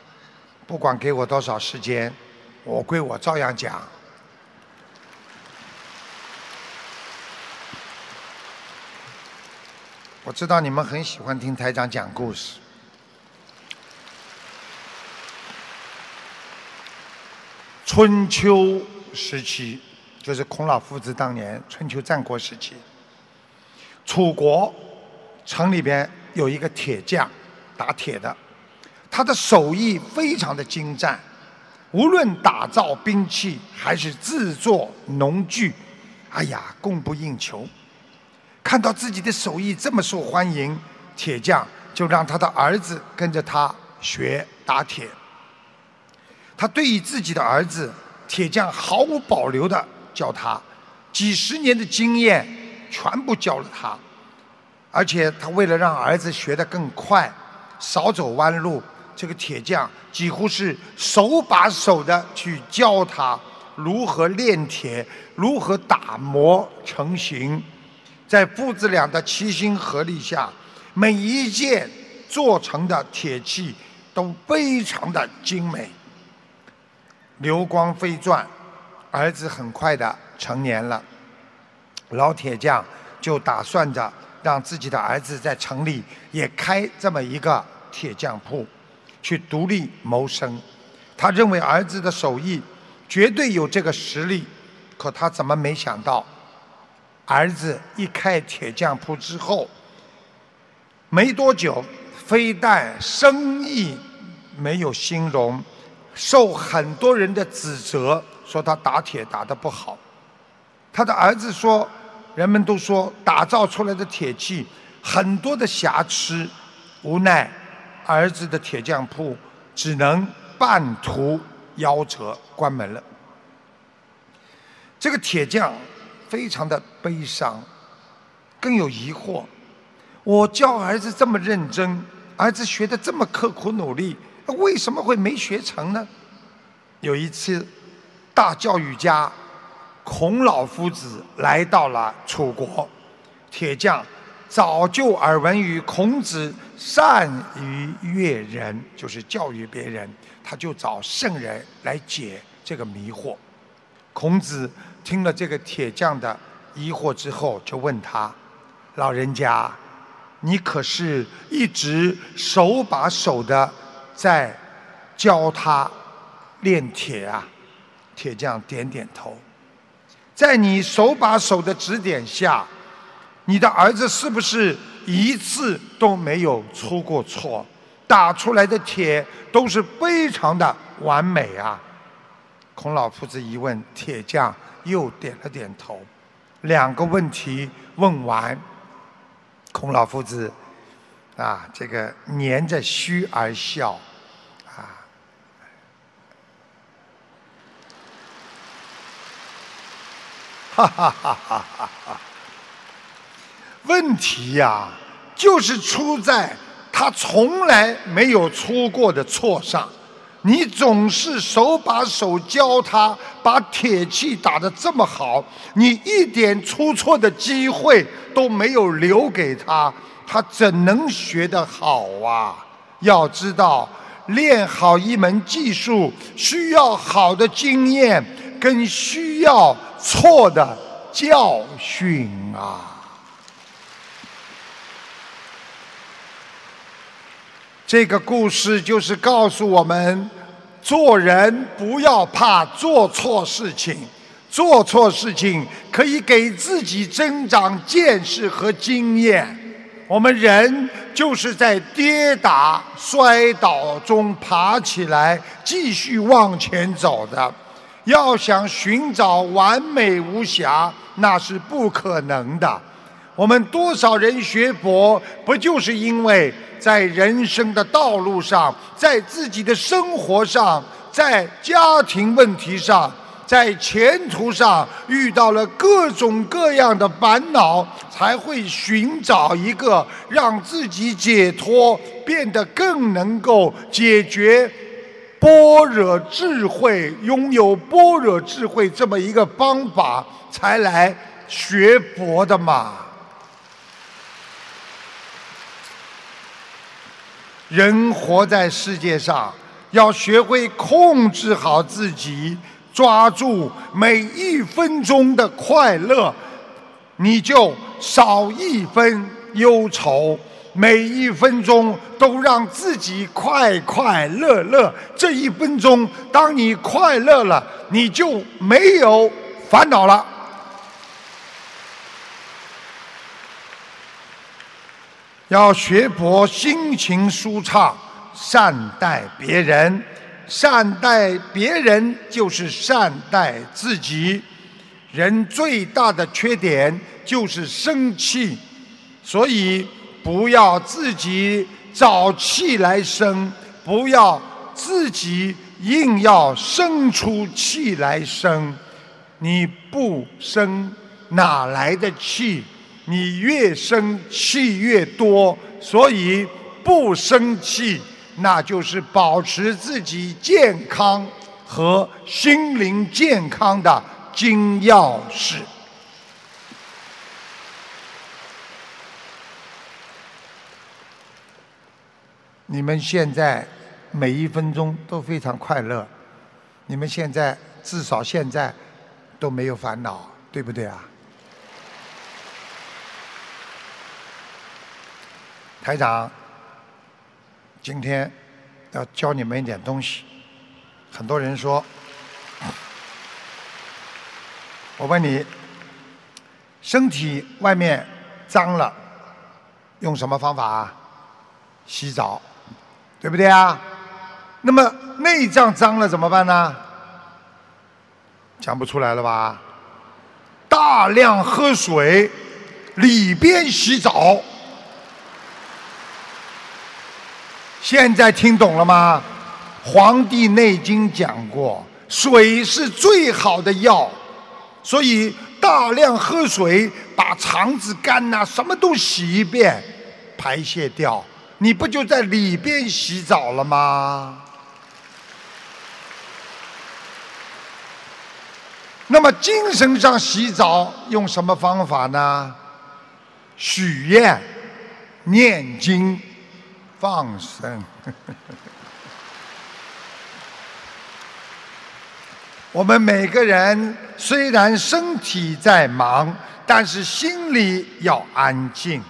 不管给我多少时间，我归我照样讲。我知道你们很喜欢听台长讲故事。春秋时期，就是孔老夫子当年春秋战国时期，楚国城里边有一个铁匠，打铁的，他的手艺非常的精湛，无论打造兵器还是制作农具，哎呀，供不应求。看到自己的手艺这么受欢迎，铁匠就让他的儿子跟着他学打铁。他对于自己的儿子，铁匠毫无保留的教他，几十年的经验全部教了他。而且他为了让儿子学得更快，少走弯路，这个铁匠几乎是手把手的去教他如何炼铁，如何打磨成型。在父子俩的齐心合力下，每一件做成的铁器都非常的精美，流光飞转。儿子很快的成年了，老铁匠就打算着让自己的儿子在城里也开这么一个铁匠铺，去独立谋生。他认为儿子的手艺绝对有这个实力，可他怎么没想到？儿子一开铁匠铺之后，没多久，非但生意没有兴隆，受很多人的指责，说他打铁打得不好。他的儿子说，人们都说打造出来的铁器很多的瑕疵，无奈儿子的铁匠铺只能半途夭折，关门了。这个铁匠。非常的悲伤，更有疑惑。我教儿子这么认真，儿子学的这么刻苦努力，那为什么会没学成呢？有一次，大教育家孔老夫子来到了楚国，铁匠早就耳闻于孔子善于悦人，就是教育别人，他就找圣人来解这个迷惑。孔子。听了这个铁匠的疑惑之后，就问他：“老人家，你可是一直手把手的在教他炼铁啊？”铁匠点点头。在你手把手的指点下，你的儿子是不是一次都没有出过错？打出来的铁都是非常的完美啊！孔老夫子一问，铁匠。又点了点头，两个问题问完，孔老夫子啊，这个捻着虚而笑，啊，哈哈哈哈哈哈！问题呀，就是出在他从来没有出过的错上。你总是手把手教他把铁器打得这么好，你一点出错的机会都没有留给他，他怎能学得好啊？要知道，练好一门技术需要好的经验，跟需要错的教训啊。这个故事就是告诉我们，做人不要怕做错事情，做错事情可以给自己增长见识和经验。我们人就是在跌打、摔倒中爬起来，继续往前走的。要想寻找完美无瑕，那是不可能的。我们多少人学佛，不就是因为在人生的道路上，在自己的生活上，在家庭问题上，在前途上遇到了各种各样的烦恼，才会寻找一个让自己解脱、变得更能够解决般若智慧、拥有般若智慧这么一个方法，才来学佛的嘛。人活在世界上，要学会控制好自己，抓住每一分钟的快乐，你就少一分忧愁。每一分钟都让自己快快乐乐。这一分钟，当你快乐了，你就没有烦恼了。要学佛，心情舒畅，善待别人。善待别人就是善待自己。人最大的缺点就是生气，所以不要自己找气来生，不要自己硬要生出气来生。你不生，哪来的气？你越生气越多，所以不生气，那就是保持自己健康和心灵健康的金钥匙。你们现在每一分钟都非常快乐，你们现在至少现在都没有烦恼，对不对啊？台长，今天要教你们一点东西。很多人说，*coughs* 我问你，身体外面脏了，用什么方法？洗澡，对不对啊？那么内脏脏了怎么办呢？讲不出来了吧？大量喝水，里边洗澡。现在听懂了吗？《黄帝内经》讲过，水是最好的药，所以大量喝水，把肠子、肝呐什么都洗一遍，排泄掉，你不就在里边洗澡了吗？那么精神上洗澡用什么方法呢？许愿、念经。放生。*laughs* 我们每个人虽然身体在忙，但是心里要安静。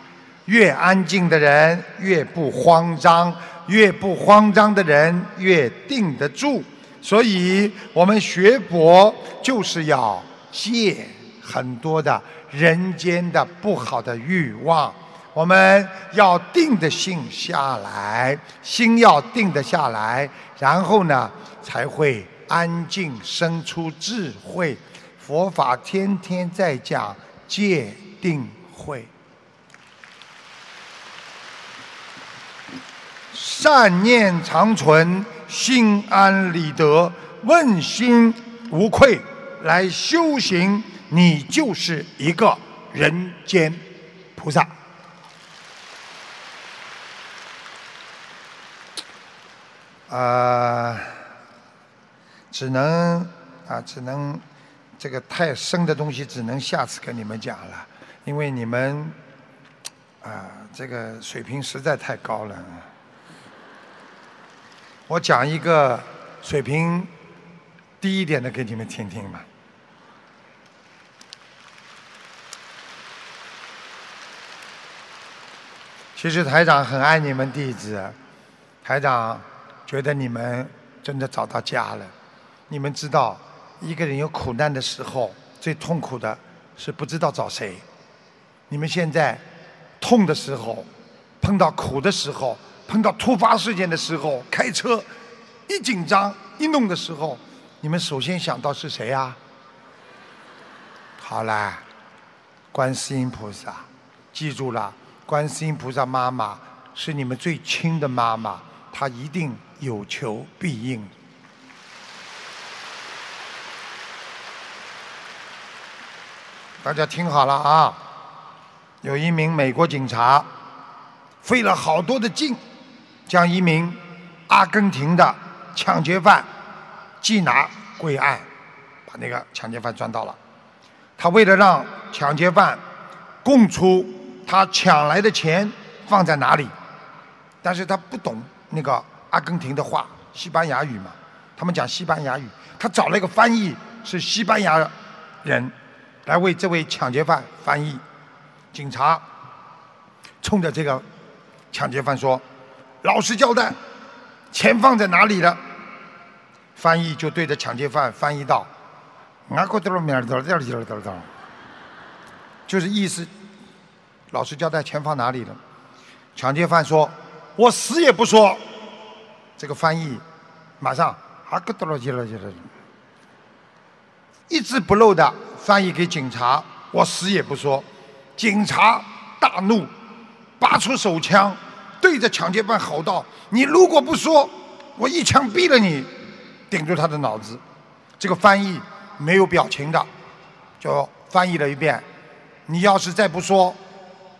越安静的人越不慌张，越不慌张的人越定得住。所以我们学佛就是要戒很多的人间的不好的欲望。我们要定的心下来，心要定得下来，然后呢，才会安静，生出智慧。佛法天天在讲戒定慧，善念长存，心安理得，问心无愧，来修行，你就是一个人间菩萨。啊，只能啊，只能这个太深的东西，只能下次跟你们讲了，因为你们啊，这个水平实在太高了。我讲一个水平低一点的给你们听听吧。其实台长很爱你们弟子，台长。觉得你们真的找到家了。你们知道，一个人有苦难的时候，最痛苦的是不知道找谁。你们现在痛的时候，碰到苦的时候，碰到突发事件的时候，开车一紧张一弄的时候，你们首先想到是谁呀、好啦，观世音菩萨，记住了，观世音菩萨妈妈是你们最亲的妈妈，她一定有求必应。大家听好了啊！有一名美国警察费了好多的劲，将一名阿根廷的抢劫犯缉拿归案，把那个抢劫犯抓到了。他为了让抢劫犯供出他抢来的钱放在哪里，但是他不懂那个阿根廷的话，西班牙语嘛，他们讲西班牙语，他找了一个翻译，是西班牙人，来为这位抢劫犯翻译。警察冲着这个抢劫犯说：“老实交代，钱放在哪里了？”翻译就对着抢劫犯翻译道：“俺过这面儿的这儿这儿这儿，就是意思，老实交代，钱放哪里了？”抢劫犯说：“我死也不说。”这个翻译马上啊咯哆咯叽了叽了，一字不漏的翻译给警察：“我死也不说。”警察大怒，拔出手枪，对着抢劫犯吼道：“你如果不说，我一枪毙了你！”顶住他的脑子。这个翻译没有表情的，就翻译了一遍：“你要是再不说，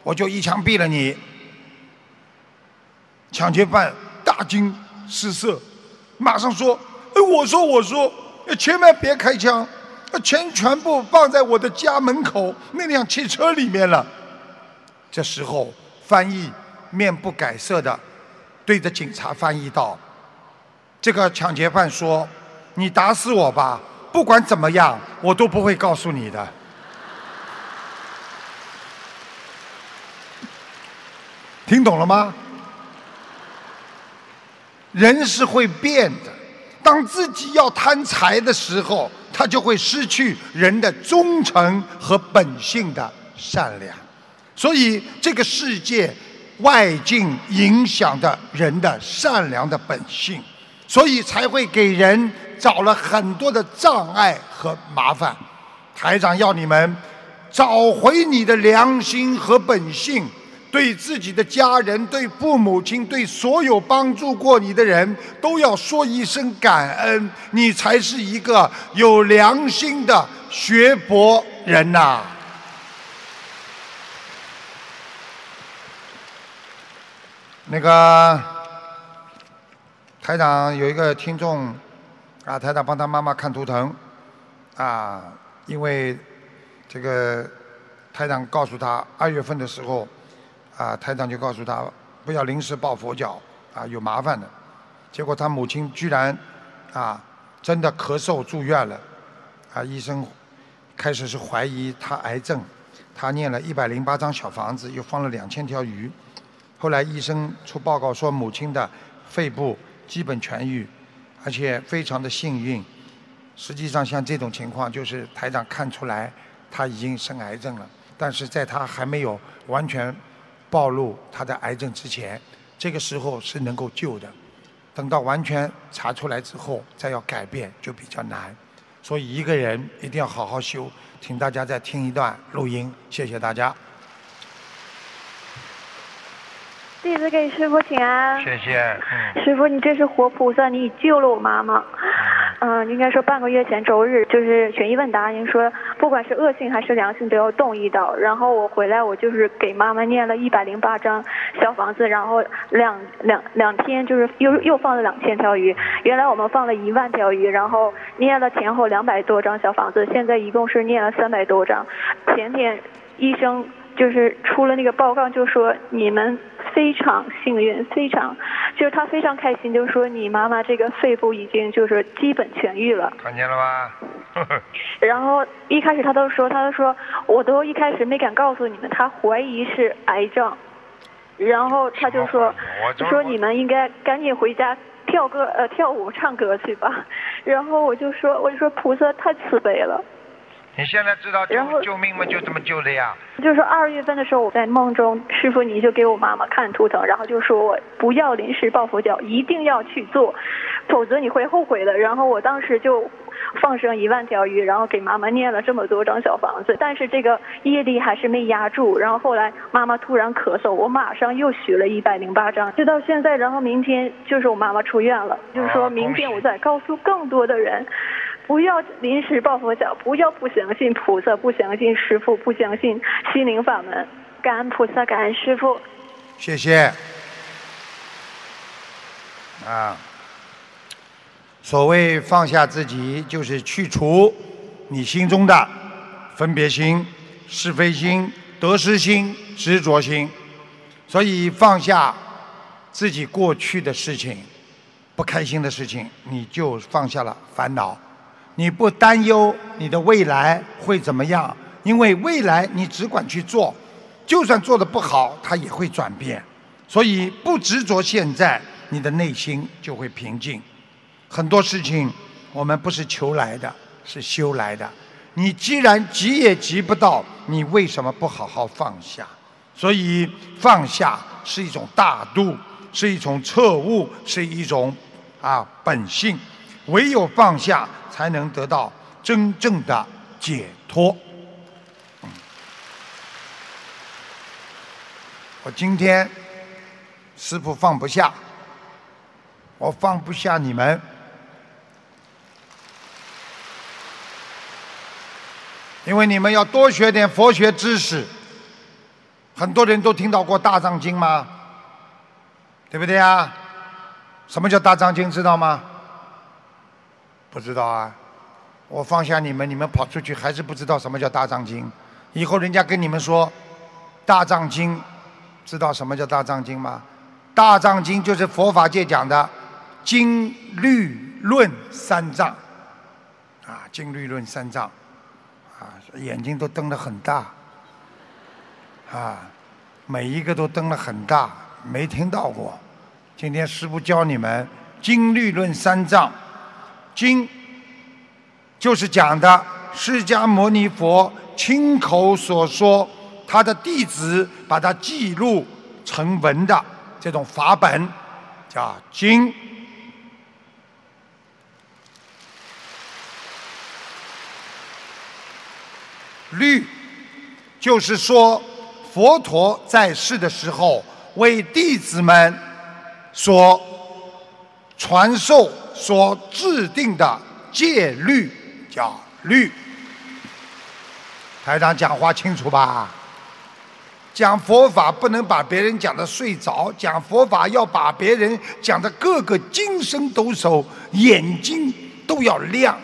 我就一枪毙了你。”抢劫犯大惊失色，马上说：“哎，我说，我说，千万别开枪。”钱全部放在我的家门口那辆汽车里面了。这时候，翻译面不改色的对着警察翻译道：“这个抢劫犯说，你打死我吧，不管怎么样，我都不会告诉你的。”听懂了吗？人是会变的，当自己要贪财的时候。他就会失去人的忠诚和本性的善良，所以这个世界外境影响的人的善良的本性，所以才会给人找了很多的障碍和麻烦。台长要你们找回你的良心和本性。对自己的家人、对父母亲、对所有帮助过你的人，都要说一声感恩，你才是一个有良心的学博人呐。那个台长有一个听众啊，台长帮他妈妈看图腾啊，因为这个台长告诉他，二月份的时候。啊，台长就告诉他不要临时抱佛脚，啊，有麻烦的。结果他母亲居然啊，真的咳嗽住院了。啊，医生开始是怀疑他癌症，他念了一百零八张小房子，又放了两千条鱼。后来医生出报告说母亲的肺部基本痊愈，而且非常的幸运。实际上像这种情况，就是台长看出来他已经生癌症了，但是在他还没有完全。暴露他的癌症之前，这个时候是能够救的。等到完全查出来之后，再要改变就比较难。所以一个人一定要好好修。请大家再听一段录音，谢谢大家。弟子给师傅请安。谢谢。师傅，你这是活菩萨，你救了我妈妈。嗯，应该说半个月前周日就是悬疑问答，您说不管是恶性还是良性都要动一刀。然后我回来，我就是给妈妈念了一百零八张小房子，然后两两两天就是又又放了两千条鱼。原来我们放了一万条鱼，然后念了前后两百多张小房子，现在一共是念了三百多张。前天医生就是出了那个报告，就说你们。非常幸运，非常，就是他非常开心，就说你妈妈这个肺部已经就是基本痊愈了。看见了吧？*laughs* 然后一开始他都说，他都说，我都一开始没敢告诉你们，他怀疑是癌症。然后他就说，说你们应该赶紧回家跳歌呃跳舞唱歌去吧。然后我就说，我就说菩萨太慈悲了。你现在知道救救命吗？就这么救的呀。就是二月份的时候，我在梦中，师傅你就给我妈妈看图腾，然后就说我不要临时抱佛脚，一定要去做，否则你会后悔的。然后我当时就放生一万条鱼，然后给妈妈念了这么多张小房子，但是这个业力还是没压住。然后后来妈妈突然咳嗽，我马上又许了一百零八张，就到现在。然后明天就是我妈妈出院了，就是说明天我再告诉更多的人，不要临时抱佛脚，不要不相信菩萨，不相信师傅，不相信心灵法门。感恩菩萨，感恩师傅。谢谢。啊，所谓放下自己，就是去除你心中的分别心、是非心、得失心、执着心。所以放下自己过去的事情、不开心的事情，你就放下了烦恼。你不担忧你的未来会怎么样，因为未来你只管去做，就算做的不好，它也会转变。所以不执着现在。你的内心就会平静。很多事情我们不是求来的，是修来的。你既然急也急不到，你为什么不好好放下？所以放下是一种大度，是一种彻悟，是一种啊本性。唯有放下，才能得到真正的解脱。我今天师傅放不下。我放不下你们，因为你们要多学点佛学知识。很多人都听到过大藏经吗？对不对啊？什么叫大藏经？知道吗？不知道啊。我放下你们，你们跑出去还是不知道什么叫大藏经。以后人家跟你们说大藏经，知道什么叫大藏经吗？大藏经就是佛法界讲的。经律论三藏，啊，经律论三藏，啊，眼睛都瞪得很大，啊，每一个都瞪得很大，没听到过。今天师父教你们经律论三藏，经就是讲的释迦牟尼佛亲口所说，他的弟子把它记录成文的这种法本，叫经。律，就是说，佛陀在世的时候为弟子们所传授、所制定的戒律，叫律。台长讲话清楚吧？讲佛法不能把别人讲的睡着，讲佛法要把别人讲的个个精神抖擞，眼睛都要亮。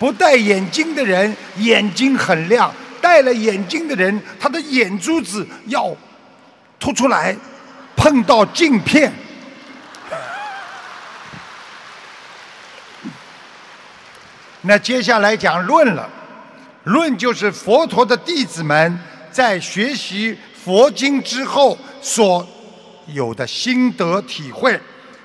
不戴眼镜的人眼睛很亮，戴了眼镜的人他的眼珠子要凸出来，碰到镜片。那接下来讲论了，论就是佛陀的弟子们在学习佛经之后所有的心得体会，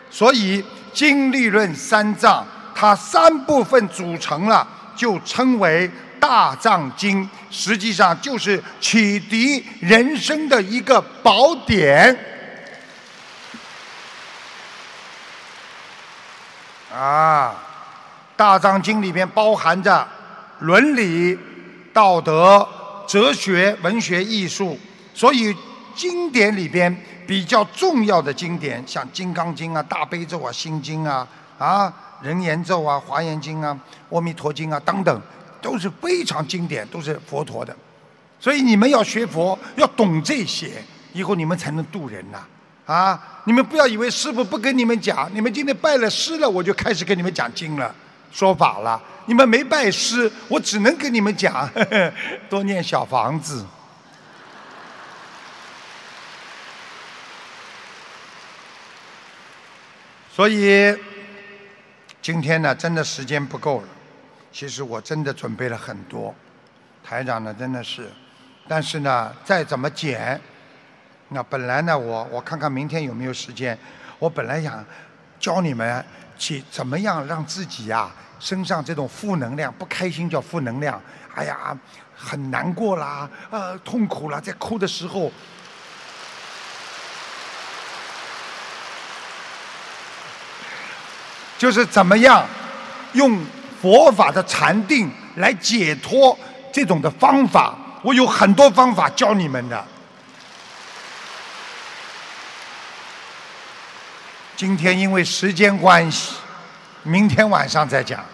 所以经历论三藏。它三部分组成了，就称为大藏经，实际上就是启迪人生的一个宝典。啊，大藏经里面包含着伦理、道德、哲学、文学、艺术，所以经典里边比较重要的经典，像《金刚经》啊、大悲咒啊、心经啊，啊。人言咒啊，华严经啊，阿弥陀经啊，等等，都是非常经典，都是佛陀的。所以你们要学佛，要懂这些，以后你们才能度人呐！啊，你们不要以为师傅不跟你们讲，你们今天拜了师了，我就开始跟你们讲经了，说法了。你们没拜师，我只能跟你们讲，呵 *laughs* 呵多念小房子。所以。今天呢，真的时间不够了。其实我真的准备了很多，台长呢真的是，但是呢，再怎么减，那本来呢，我我看看明天有没有时间。我本来想教你们去怎么样让自己呀身上这种负能量，不开心叫负能量，哎呀，很难过啦，呃，痛苦啦，在哭的时候。就是怎么样用佛法的禅定来解脱这种的方法。我有很多方法教你们的。今天因为时间关系，明天晚上再讲。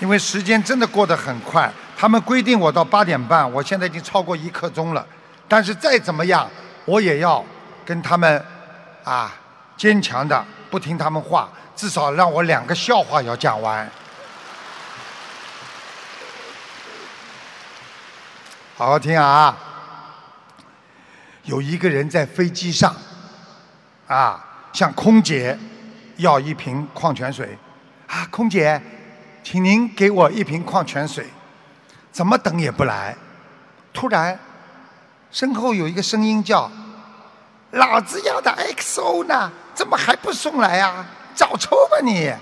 因为时间真的过得很快，他们规定我到八点半，我现在已经超过一刻钟了。但是再怎么样，我也要跟他们啊坚强的不听他们话，至少让我两个笑话要讲完。好好听啊！有一个人在飞机上，啊，向空姐要一瓶矿泉水。啊，空姐，请您给我一瓶矿泉水。怎么等也不来。突然，身后有一个声音叫：“老子要的 XO 呢？怎么还不送来啊？找抽吧你！”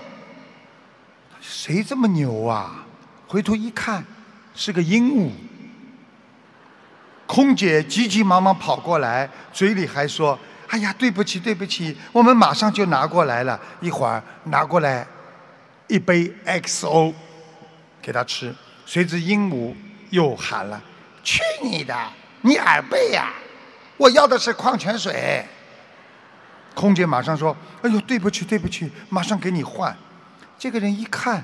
谁这么牛啊？回头一看，是个鹦鹉。空姐急急忙忙跑过来，嘴里还说：“哎呀，对不起，对不起，我们马上就拿过来了。一会儿拿过来一杯 XO 给他吃。”谁知鹦鹉又喊了：“去你的，你耳背呀！我要的是矿泉水。”空姐马上说：“哎呦，对不起，对不起，马上给你换。”这个人一看，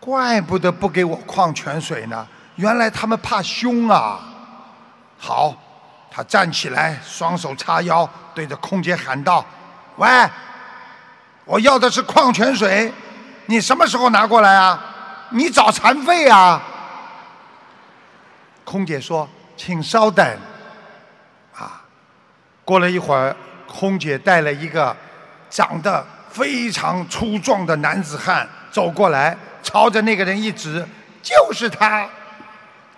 怪不得不给我矿泉水呢，原来他们怕凶啊！好，他站起来，双手叉腰，对着空姐喊道：“喂，我要的是矿泉水，你什么时候拿过来啊？你找残废啊？”空姐说：“请稍等。”啊，过了一会儿，空姐带了一个长得非常粗壮的男子汉走过来，朝着那个人一指：“就是他。”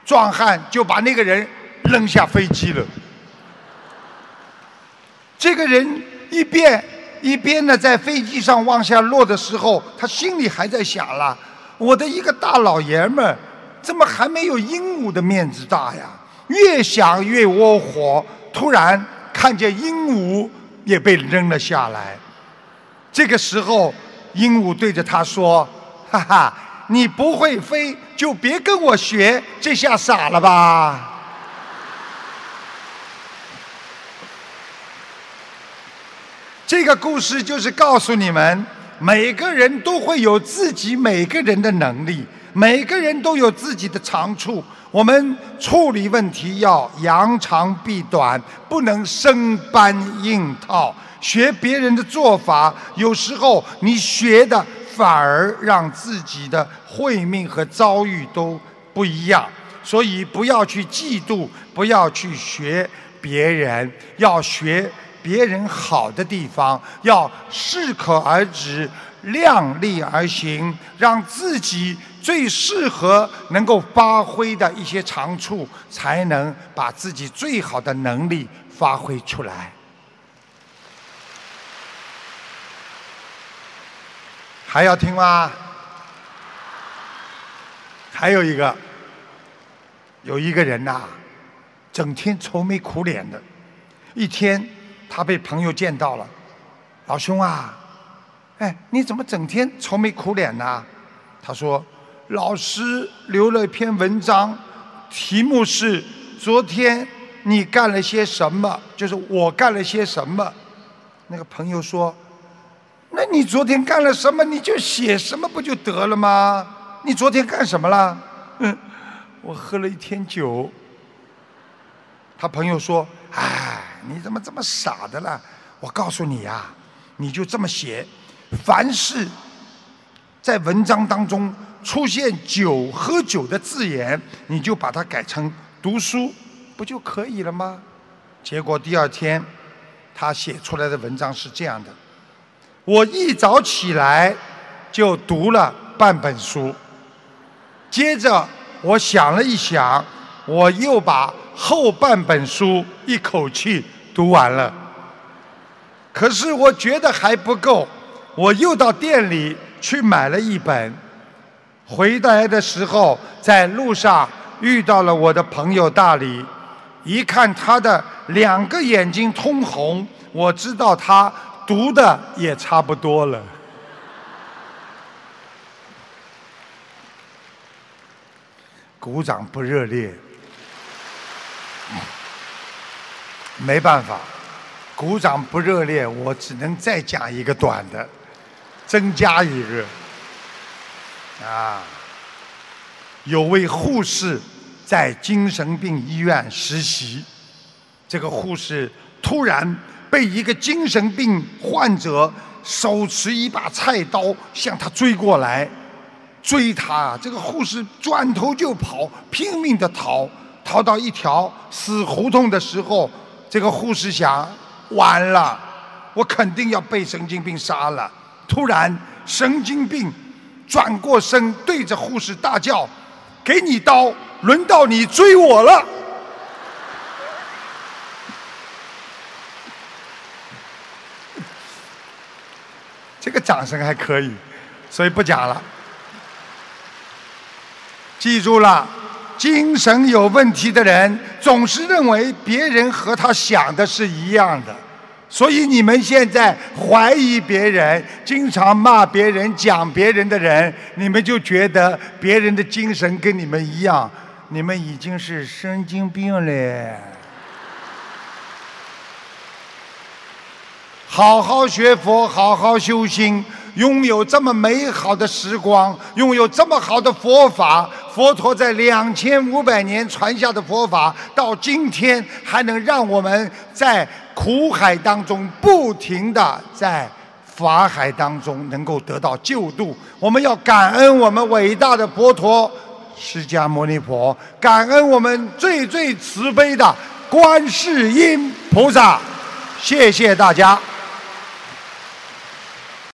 壮汉就把那个人。扔下飞机了。这个人一边一边呢，在飞机上往下落的时候，他心里还在想了：我的一个大老爷们儿，怎么还没有鹦鹉的面子大呀？越想越窝火。突然看见鹦鹉也被扔了下来。这个时候，鹦鹉对着他说：“哈哈，你不会飞，就别跟我学，这下傻了吧？”这个故事就是告诉你们，每个人都会有自己每个人的能力，每个人都有自己的长处。我们处理问题要扬长避短，不能生搬硬套，学别人的做法。有时候你学的反而让自己的慧命和遭遇都不一样。所以不要去嫉妒，不要去学别人，要学。别人好的地方，要适可而止，量力而行，让自己最适合能够发挥的一些长处，才能把自己最好的能力发挥出来。还要听吗？还有一个，有一个人呐，整天愁眉苦脸的，一天。他被朋友见到了，老兄啊，哎，你怎么整天愁眉苦脸呢？他说：“老师留了一篇文章，题目是‘昨天你干了些什么’，就是我干了些什么。”那个朋友说：“那你昨天干了什么？你就写什么不就得了吗？你昨天干什么了？”嗯，我喝了一天酒。他朋友说：“哎。”你怎么这么傻的了？我告诉你呀，你就这么写：凡是在文章当中出现“酒”喝酒的字眼，你就把它改成读书，不就可以了吗？结果第二天，他写出来的文章是这样的：我一早起来就读了半本书，接着我想了一想，我又把。后半本书一口气读完了。可是我觉得还不够我又到店里去买了一本。回来的时候在路上遇到了我的朋友大理一看他的两个眼睛通红我知道他读的也差不多了。鼓掌不热烈。没办法，鼓掌不热烈，我只能再讲一个短的，增加一个。啊，有位护士在精神病医院实习，这个护士突然被一个精神病患者手持一把菜刀向他追过来，追他，这个护士转头就跑，拼命的逃，逃到一条死胡同的时候，这个护士想，完了，我肯定要被神经病杀了。突然，神经病。转过身，对着护士大叫：“给你刀，轮到你追我了！” *laughs* 这个掌声还可以，所以不讲了。记住了，精神有问题的人总是认为别人和他想的是一样的。所以你们现在怀疑别人，经常骂别人、讲别人的人，你们就觉得别人的精神跟你们一样，你们已经是神经病了。好好学佛，好好修心。拥有这么美好的时光，拥有这么好的佛法，佛陀在两千五百年传下的佛法，到今天还能让我们在苦海当中不停的在法海当中能够得到救度。我们要感恩我们伟大的佛陀释迦牟尼佛，感恩我们最最慈悲的观世音菩萨。谢谢大家。